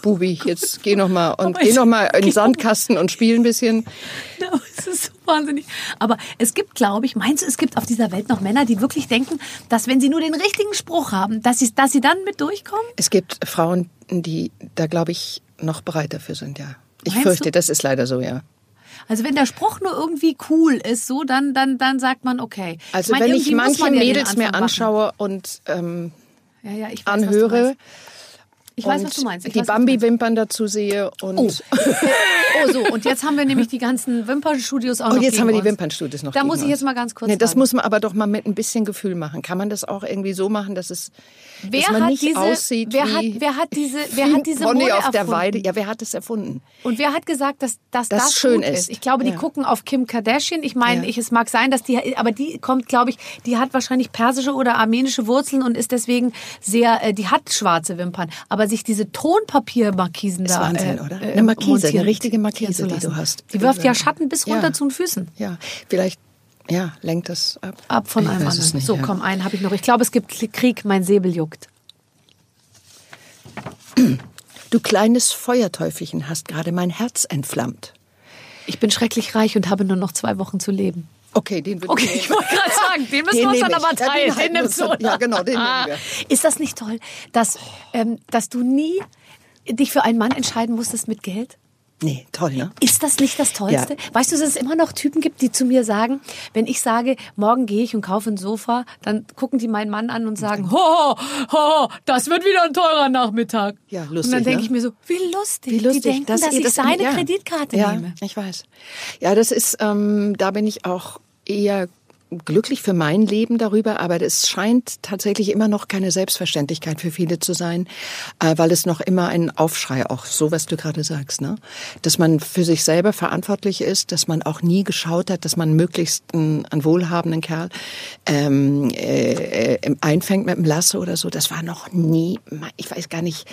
Bubi, jetzt <laughs> geh noch mal und geh ich- noch mal in den Sandkasten und spiel ein bisschen. <laughs> Ja, es ist so wahnsinnig. Aber es gibt, glaube ich, meinst du, es gibt auf dieser Welt noch Männer, die wirklich denken, dass wenn sie nur den richtigen Spruch haben, dass sie, dass sie dann mit durchkommen? Es gibt Frauen, die da, glaube ich, noch bereit dafür sind, ja. Ich Meinst fürchte, du? das ist leider so, ja. Also wenn der Spruch nur irgendwie cool ist, so dann dann dann sagt man okay. Also meine, wenn ich manche man ja Mädels mir anschaue und ähm, ja, ja, ich weiß, was du anhöre meinst. Ich weiß, und was du meinst. Ich die. Bambi-Wimpern dazu sehe und Oh. oh, so. Und jetzt haben wir nämlich die ganzen Wimpernstudios auch Oh, noch jetzt gegen haben wir die. Wimpernstudios noch Da muss ich jetzt mal ganz kurz Nee, das muss man aber doch mal mit ein bisschen Gefühl machen. Kann man das auch irgendwie so machen, dass es Wer dass man hat nicht diese, aussieht wer wie hat, wer hat diese, wer hat <laughs> diese Pony Mode auf der erfunden? Weide? Ja, wer hat es erfunden? Und wer hat gesagt, dass, dass Das das, schön ist. ist? Ich glaube, die Ja. gucken auf Kim Kardashian. Ich meine, Ja. ich, es mag sein, dass die, aber die kommt, glaube ich, die hat wahrscheinlich persische oder armenische Wurzeln und ist deswegen sehr, äh, die hat schwarze Wimpern. Aber sich diese Tonpapiermarkisen da, Wahnsinn, äh, oder? äh, Eine Markise, montieren eine richtige Markise, die du hast. Die wirft ja Schatten bis runter Ja. zu den Füßen. Ja, vielleicht ja, lenkt das ab. Ab von Ich einem anderen. nicht, so, ja. komm, einen habe ich noch. Ich glaube, es gibt Krieg, mein Säbel juckt. Du kleines Feuerteufelchen hast gerade mein Herz entflammt. Ich bin schrecklich reich und habe nur noch zwei Wochen zu leben. Okay, den würde Okay, ich ich wollte gerade <laughs> sagen, den müssen Den wir uns dann aber ich. Ja, den teilen. Den, nimmst du. ja, genau, den nehmen Ah. wir. Ist das nicht toll, dass, ähm, dass du nie dich für einen Mann entscheiden musstest mit Geld? Nee, toll, ne? Ist das nicht das Tollste? Ja. Weißt du, dass es immer noch Typen gibt, die zu mir sagen, wenn ich sage, morgen gehe ich und kaufe ein Sofa, dann gucken die meinen Mann an und sagen, ho, ho, das wird wieder ein teurer Nachmittag. Ja, Und lustig, dann denke ne? ich mir so, wie lustig. Wie lustig, die denken, dass, ich das- seine ja. Kreditkarte ja, nehme. ich weiß. Ja, das ist, ähm, da bin ich auch eher glücklich für mein Leben darüber, aber es scheint tatsächlich immer noch keine Selbstverständlichkeit für viele zu sein, äh, weil es noch immer ein Aufschrei, auch so was du gerade sagst, ne? dass man für sich selber verantwortlich ist, dass man auch nie geschaut hat, dass man möglichst einen, einen wohlhabenden Kerl ähm, äh, äh, einfängt mit dem Lasse oder so. Das war noch nie, ich weiß gar nicht,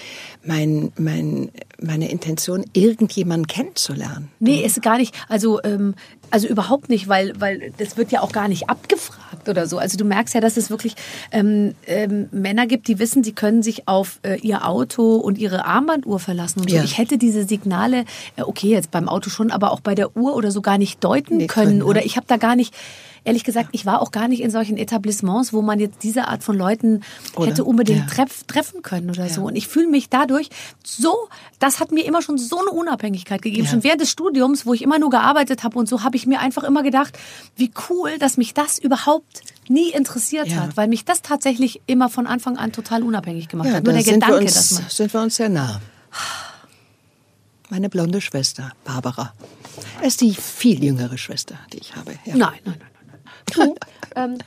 mein, mein, meine Intention, irgendjemanden kennenzulernen. Nee, ist gar nicht. Also, ähm, also überhaupt nicht, weil, weil das wird ja auch gar nicht abgefragt oder so. Also du merkst ja, dass es wirklich ähm, ähm, Männer gibt, die wissen, sie können sich auf äh, ihr Auto und ihre Armbanduhr verlassen. Und so. Ja. Ich hätte diese Signale, äh, okay, jetzt beim Auto schon, aber auch bei der Uhr oder so gar nicht deuten Nee, können. können, ne? Oder ich habe da gar nicht. Ehrlich gesagt, ich war auch gar nicht in solchen Etablissements, wo man jetzt diese Art von Leuten Oder? hätte unbedingt Ja. treff, treffen können oder so. Und ich fühle mich dadurch so, das hat mir immer schon so eine Unabhängigkeit gegeben. Ja. Schon während des Studiums, wo ich immer nur gearbeitet habe und so, habe ich mir einfach immer gedacht, wie cool, dass mich das überhaupt nie interessiert Ja. hat, weil mich das tatsächlich immer von Anfang an total unabhängig gemacht Ja, hat. Nur der sind, Gedanke, uns, dass man. sind wir uns sehr nah. Meine blonde Schwester, Barbara. Er ist die viel jüngere Schwester, die ich habe. Ja. Nein, nein, nein, ähm,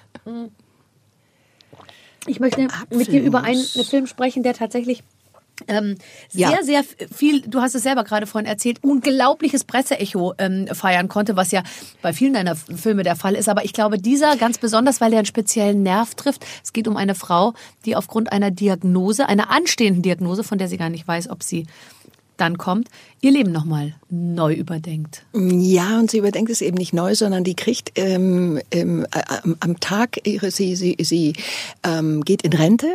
ich möchte mit dir über einen Apfelmus. Film sprechen, der tatsächlich ähm, sehr, Ja. sehr viel, du hast es selber gerade vorhin erzählt, unglaubliches Presseecho ähm, feiern konnte, was ja bei vielen deiner Filme der Fall ist. Aber ich glaube, dieser ganz besonders, weil er einen speziellen Nerv trifft. Es geht um eine Frau, die aufgrund einer Diagnose, einer anstehenden Diagnose, von der sie gar nicht weiß, ob sie dann kommt, ihr Leben nochmal neu überdenkt. Ja, und sie überdenkt es eben nicht neu, sondern die kriegt ähm, ähm, äh, am, am Tag ihre, sie, sie, sie ähm, geht in Rente,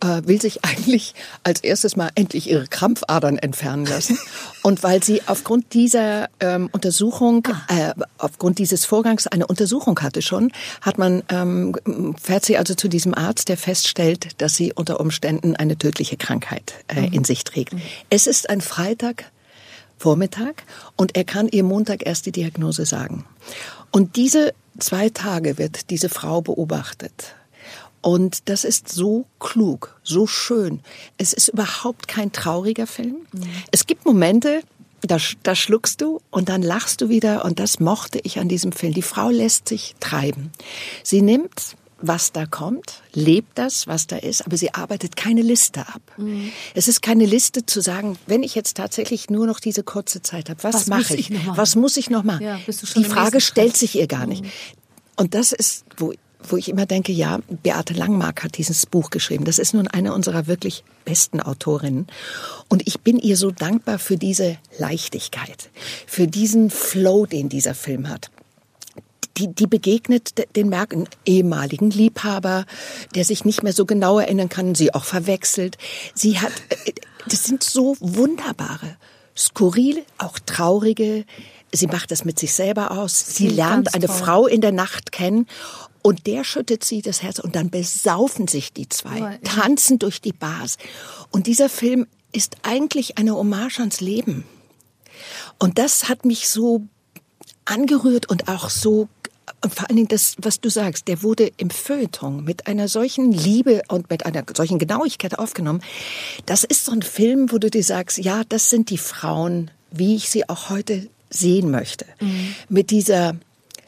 äh, will sich <laughs> eigentlich als erstes mal endlich ihre Krampfadern entfernen lassen. <laughs> und weil sie aufgrund dieser ähm, Untersuchung, äh, aufgrund dieses Vorgangs eine Untersuchung hatte schon, hat man, ähm, fährt sie also zu diesem Arzt, der feststellt, dass sie unter Umständen eine tödliche Krankheit äh, in sich trägt. Es ist ein Freitag. Vormittag und er kann ihr Montag erst die Diagnose sagen. Und diese zwei Tage wird diese Frau beobachtet. Und das ist so klug, so schön. Es ist überhaupt kein trauriger Film. Es gibt Momente, da, da schluckst du und dann lachst du wieder und das mochte ich an diesem Film. Die Frau lässt sich treiben. Sie nimmt was da kommt, lebt das, was da ist, aber sie arbeitet keine Liste ab. Mhm. Es ist keine Liste zu sagen, wenn ich jetzt tatsächlich nur noch diese kurze Zeit habe, was, was mache ich? ich was muss ich noch machen? Ja, Die Frage stellt sich ihr gar nicht. Mhm. Und das ist, wo wo ich immer denke, ja, Beate Langmark hat dieses Buch geschrieben. Das ist nun eine unserer wirklich besten Autorinnen. Und ich bin ihr so dankbar für diese Leichtigkeit, für diesen Flow, den dieser Film hat. Die, die begegnet den Merken ehemaligen Liebhaber, der sich nicht mehr so genau erinnern kann, sie auch verwechselt. Sie hat, äh, das sind so wunderbare, skurrile, auch traurige, Sie macht das mit sich selber aus. Sie lernt eine toll. Frau in der Nacht kennen und der schüttet sie das Herz und dann besaufen sich die zwei, tanzen durch die Bars. Und dieser Film ist eigentlich eine Hommage ans Leben. Und das hat mich so angerührt und auch so und vor allen Dingen das, was du sagst, der wurde im Feuilleton mit einer solchen Liebe und mit einer solchen Genauigkeit aufgenommen. Das ist so ein Film, wo du dir sagst, ja, das sind die Frauen, wie ich sie auch heute sehen möchte. Mhm. Mit dieser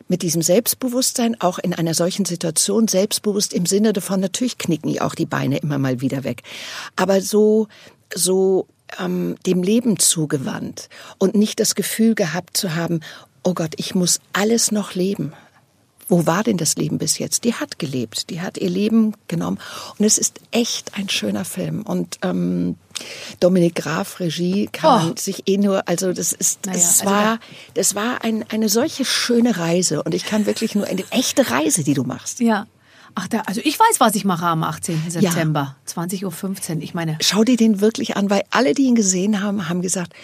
mit diesem Selbstbewusstsein auch in einer solchen Situation selbstbewusst im Sinne davon, natürlich knicken die auch die Beine immer mal wieder weg. Aber so, so ähm, dem Leben zugewandt und nicht das Gefühl gehabt zu haben, oh Gott, ich muss alles noch leben. Wo war denn das Leben bis jetzt? Die hat gelebt, die hat ihr Leben genommen und es ist echt ein schöner Film und ähm, Dominik Graf Regie kann oh. man sich eh nur, also das ist, naja, es also war, das war ein, eine solche schöne Reise und ich kann wirklich nur eine echte Reise, die du machst. Ja. Ach, da, also ich weiß, was ich mache am 18. September, ja. 20.15 Uhr. Ich meine. Schau dir den wirklich an, weil alle, die ihn gesehen haben, haben gesagt,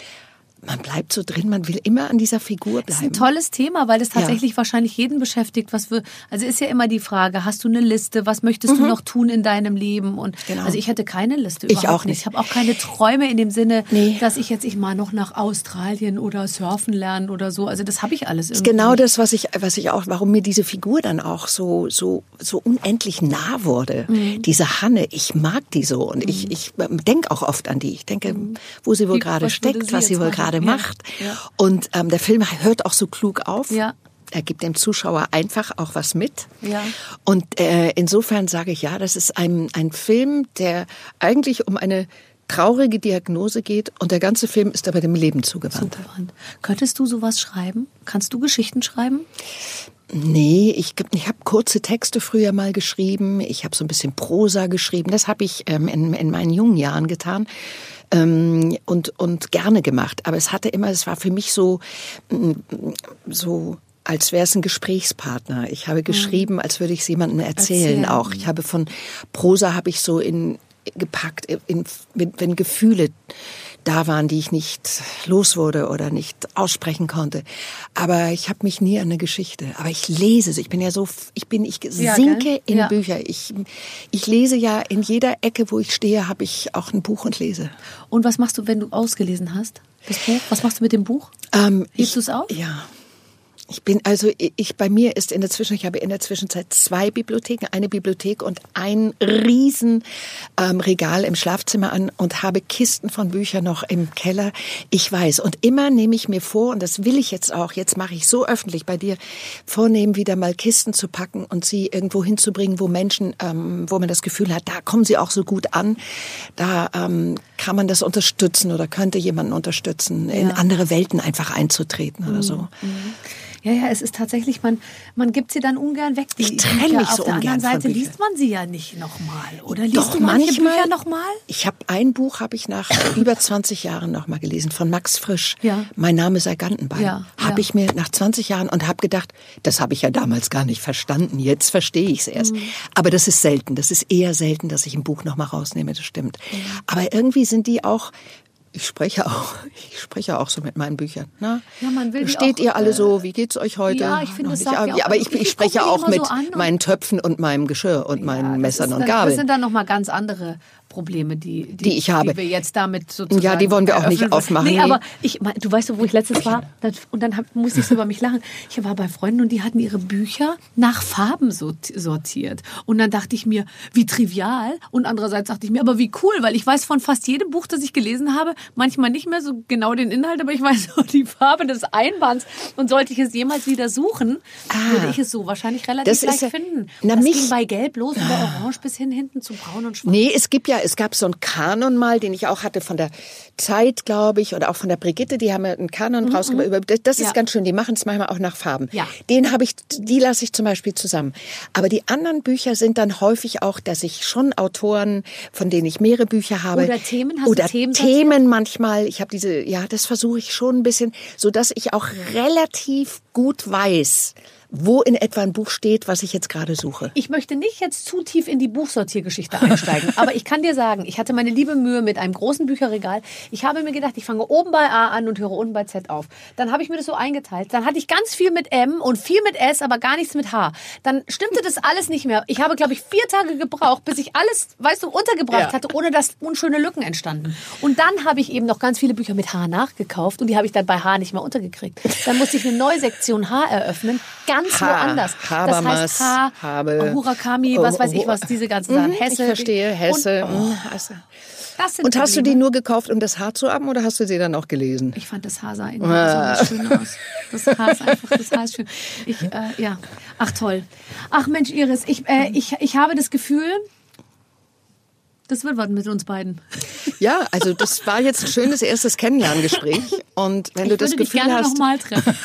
man bleibt so drin, man will immer an dieser Figur bleiben. Das ist ein tolles Thema, weil es tatsächlich ja. wahrscheinlich jeden beschäftigt. Was wir, also ist ja immer die Frage, hast du eine Liste? Was möchtest mhm. du noch tun in deinem Leben? Und genau. also ich hätte keine Liste. Ich auch nicht. Ich habe auch keine Träume in dem Sinne, nee. dass ich jetzt ich mal noch nach Australien oder surfen lernen oder so. Also das habe ich alles. Irgendwie. Das ist genau das, was ich, was ich auch, warum mir diese Figur dann auch so so so unendlich nah wurde. Mhm. Diese Hanne, ich mag die so und mhm. ich ich denke auch oft an die. Ich denke, mhm. wo sie wohl gerade steckt, was sie wohl gerade gerade macht. Und ähm, der Film hört auch so klug auf. Ja. Er gibt dem Zuschauer einfach auch was mit. Ja. Und äh, insofern sage ich ja, das ist ein, ein Film, der eigentlich um eine traurige Diagnose geht und der ganze Film ist aber dem Leben zugewandt. zugewandt. Könntest du sowas schreiben? Kannst du Geschichten schreiben? Nee, ich, ich habe kurze Texte früher mal geschrieben. Ich habe so ein bisschen Prosa geschrieben. Das habe ich ähm, in, in meinen jungen Jahren getan ähm, und, und gerne gemacht. Aber es hatte immer, es war für mich so, mm, so als wäre es ein Gesprächspartner. Ich habe geschrieben, als würde ich es jemandem erzählen, erzählen. auch. Ich habe von Prosa habe ich so in gepackt, in, wenn, wenn Gefühle da waren, die ich nicht los wurde oder nicht aussprechen konnte. Aber ich habe mich nie an eine Geschichte. Aber ich lese sie. Ich bin ja so, ich bin, ich sinke ja, in ja. Bücher. Ich, ich lese ja in jeder Ecke, wo ich stehe, habe ich auch ein Buch und lese. Und was machst du, wenn du ausgelesen hast? Das Buch? Was machst du mit dem Buch? Ähm, Hebst du es auf? Ja. Ich bin also ich bei mir ist in der Zwischen ich habe in der Zwischenzeit zwei Bibliotheken, eine Bibliothek und ein riesen ähm, Regal im Schlafzimmer an und habe Kisten von Büchern noch im Keller. Ich weiß und immer nehme ich mir vor und das will ich jetzt auch. Jetzt mache ich so öffentlich bei dir vornehmen wieder mal Kisten zu packen und sie irgendwo hinzubringen, wo Menschen, ähm, wo man das Gefühl hat, da kommen sie auch so gut an, da ähm, kann man das unterstützen oder könnte jemanden unterstützen, in andere Welten einfach einzutreten oder so. Mhm. Ja, ja, es ist tatsächlich, man, man gibt sie dann ungern weg. Die ich trenne mich so Auf der anderen Seite liest man sie ja nicht nochmal. Oder liest Doch, du manche manchmal, Bücher nochmal? Ich habe ein Buch, habe ich nach <coughs> über 20 Jahren nochmal gelesen, von Max Frisch. Ja. Mein Name sei Gantenbein. Ja, habe ja. ich mir nach 20 Jahren und habe gedacht, das habe ich ja damals gar nicht verstanden. Jetzt verstehe ich es erst. Mhm. Aber das ist selten. Das ist eher selten, dass ich ein Buch nochmal rausnehme, das stimmt. Mhm. Aber irgendwie sind die auch ich spreche auch, <laughs> ich spreche auch so mit meinen Büchern. Ne? Ja, man will Steht auch, ihr alle so? Äh, wie geht's euch heute? Ja, ich finde, das sagt ja, aber ich, ich, spreche auch mit so meinen Töpfen und meinem Geschirr und ja, meinen Messern und Gabeln. Das sind dann noch mal ganz andere Probleme, die, die, Die ich habe. die wir jetzt damit sozusagen Ja, die wollen wir auch nicht aufmachen, Nee, nee. aber ich, du weißt doch, wo ich letztens war <laughs> und dann musste ich so über mich lachen. Ich war bei Freunden und die hatten ihre Bücher nach Farben sort- sortiert. Und dann dachte ich mir, wie trivial. Und andererseits dachte ich mir, aber wie cool, weil ich weiß von fast jedem Buch, das ich gelesen habe, manchmal nicht mehr so genau den Inhalt, aber ich weiß <laughs> auch die Farbe des Einbands. Und sollte ich es jemals wieder suchen, würde ich es so wahrscheinlich relativ Ah. Leicht ja- finden. Na, das mich- ging bei Gelb los, über Orange bis hin hinten zu Braun und Schwarz. Nee, es gibt ja, es gab so einen Kanon mal, den ich auch hatte von der Zeit, glaube ich, oder auch von der Brigitte, die haben ja einen Kanon rausgebracht. Über- Das, ist Mhm, Ja. ganz schön, die machen es manchmal auch nach Farben. Ja. Den habe ich, die lasse ich zum Beispiel zusammen. Aber die anderen Bücher sind dann häufig auch, dass ich schon Autoren, von denen ich mehrere Bücher habe. Oder Themen, hast du oder Themen sortiert? Themen manchmal. Ich habe diese, ja, das versuche ich schon ein bisschen, so dass ich auch relativ gut weiß, wo in etwa ein Buch steht, was ich jetzt gerade suche. Ich möchte nicht jetzt zu tief in die Buchsortiergeschichte einsteigen, aber ich kann dir sagen, ich hatte meine liebe Mühe mit einem großen Bücherregal. Ich habe mir gedacht, ich fange oben bei A an und höre unten bei Z auf. Dann habe ich mir das so eingeteilt. Dann hatte ich ganz viel mit M und viel mit S, aber gar nichts mit H. Dann stimmte das alles nicht mehr. Ich habe, glaube ich, vier Tage gebraucht, bis ich alles, weißt du, untergebracht Ja. hatte, ohne dass unschöne Lücken entstanden. Und dann habe ich eben noch ganz viele Bücher mit H nachgekauft und die habe ich dann bei H nicht mehr untergekriegt. Dann musste ich eine neue Sektion H eröffnen, ganz H, woanders. Das Habermas, heißt H, Habe, Hurakami, was weiß ich was, diese ganzen Sachen. Mhm, Hesse. Ich verstehe, Hesse. Und, oh, mhm, Hesse. das sind Und hast du die nur gekauft, um das Haar zu haben, oder hast du sie dann auch gelesen? Ich fand das Haar sah irgendwie besonders schön aus. Das Haar ist einfach, das Haar ist schön. Ich, äh, ja. Ach toll. Ach Mensch, Iris, ich, äh, ich, ich habe das Gefühl, das wird was mit uns beiden. Ja, also das war jetzt ein schönes erstes Kennenlerngespräch. Und wenn Ich du das würde dich Gefühl gerne hast, nochmal treffen.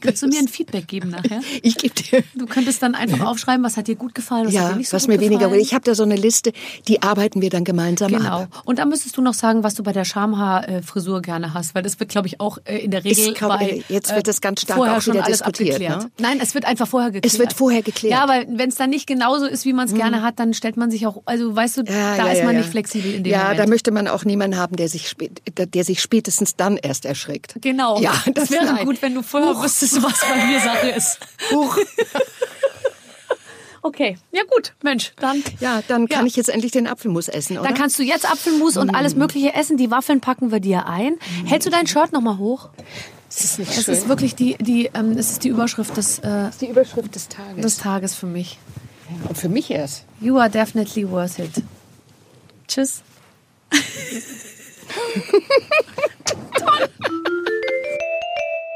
Kannst du mir ein Feedback geben nachher? <laughs> ich gebe dir Du könntest dann einfach aufschreiben, was hat dir gut gefallen, was hat ja, dir nicht so was mir weniger. gefallen. Ich habe da so eine Liste, die arbeiten wir dann gemeinsam Genau. ab. Und dann müsstest du noch sagen, was du bei der Schamhaar-Frisur gerne hast, weil das wird, glaube ich, auch äh, in der Regel Ich glaube, bei, jetzt wird das ganz stark vorher auch schon wieder alles diskutiert, abgeklärt. ne? Nein, es wird einfach vorher geklärt. Es wird vorher geklärt. Ja, weil wenn es dann nicht genauso ist, wie man es gerne hat, dann stellt man sich auch, also weißt du, Ja, da ja, ist man nicht flexibel in dem Ja, Moment. da möchte man auch niemanden haben, der sich, spät, der sich spätestens dann erst erschreckt. Genau. Ja, das das wäre nein. gut, wenn du vorher wüsstest, was bei mir Sache ist. Huch. <laughs> Okay, ja gut, Mensch, dann. Ja, dann kann Ja. ich jetzt endlich den Apfelmus essen, oder? Dann kannst du jetzt Apfelmus und alles Mögliche essen. Die Waffeln packen wir dir ein. Hältst du dein Shirt nochmal hoch? das ist nicht Das schön. ist wirklich die, die, ähm, es ist die Überschrift des, äh, die Überschrift des Tages. des Tages für mich. Und für mich erst. You are definitely worth it. Tschüss. <laughs>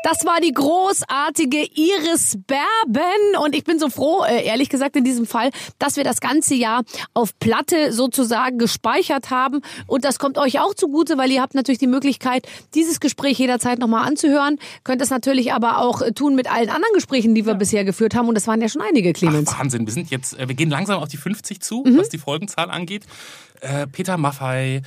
Das war die großartige Iris Berben und ich bin so froh, äh, ehrlich gesagt in diesem Fall, dass wir das ganze Jahr auf Platte sozusagen gespeichert haben und das kommt euch auch zugute, weil ihr habt natürlich die Möglichkeit, dieses Gespräch jederzeit nochmal anzuhören, könnt es natürlich aber auch äh, tun mit allen anderen Gesprächen, die wir bisher geführt haben und das waren ja schon einige, Clemens. Ach, Wahnsinn, wir sind jetzt, äh, wir gehen langsam auf die 50 zu, Mhm. was die Folgenzahl angeht. Äh, Peter Maffei,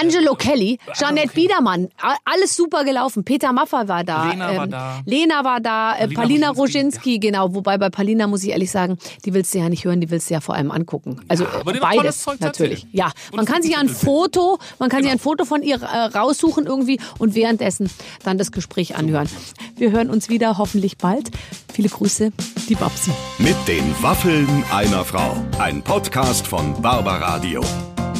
Angelo Kelly, Jeanette Biedermann, a- alles super gelaufen. Peter Maffay war da. Lena war da. Lena war da, äh, Paulina Palina Roginski, Roginski, genau. Wobei bei Palina muss ich ehrlich sagen, die willst du ja nicht hören, die willst du ja vor allem angucken. Also äh, tolles beides Zeug natürlich. Ja, Und man kann sich ein. Foto, man kann sich ein Foto von ihr äh, raussuchen irgendwie und währenddessen dann das Gespräch anhören. Wir hören uns wieder hoffentlich bald. Viele Grüße, die Babsi. Mit den Waffeln einer Frau. Ein Podcast von Barbaradio.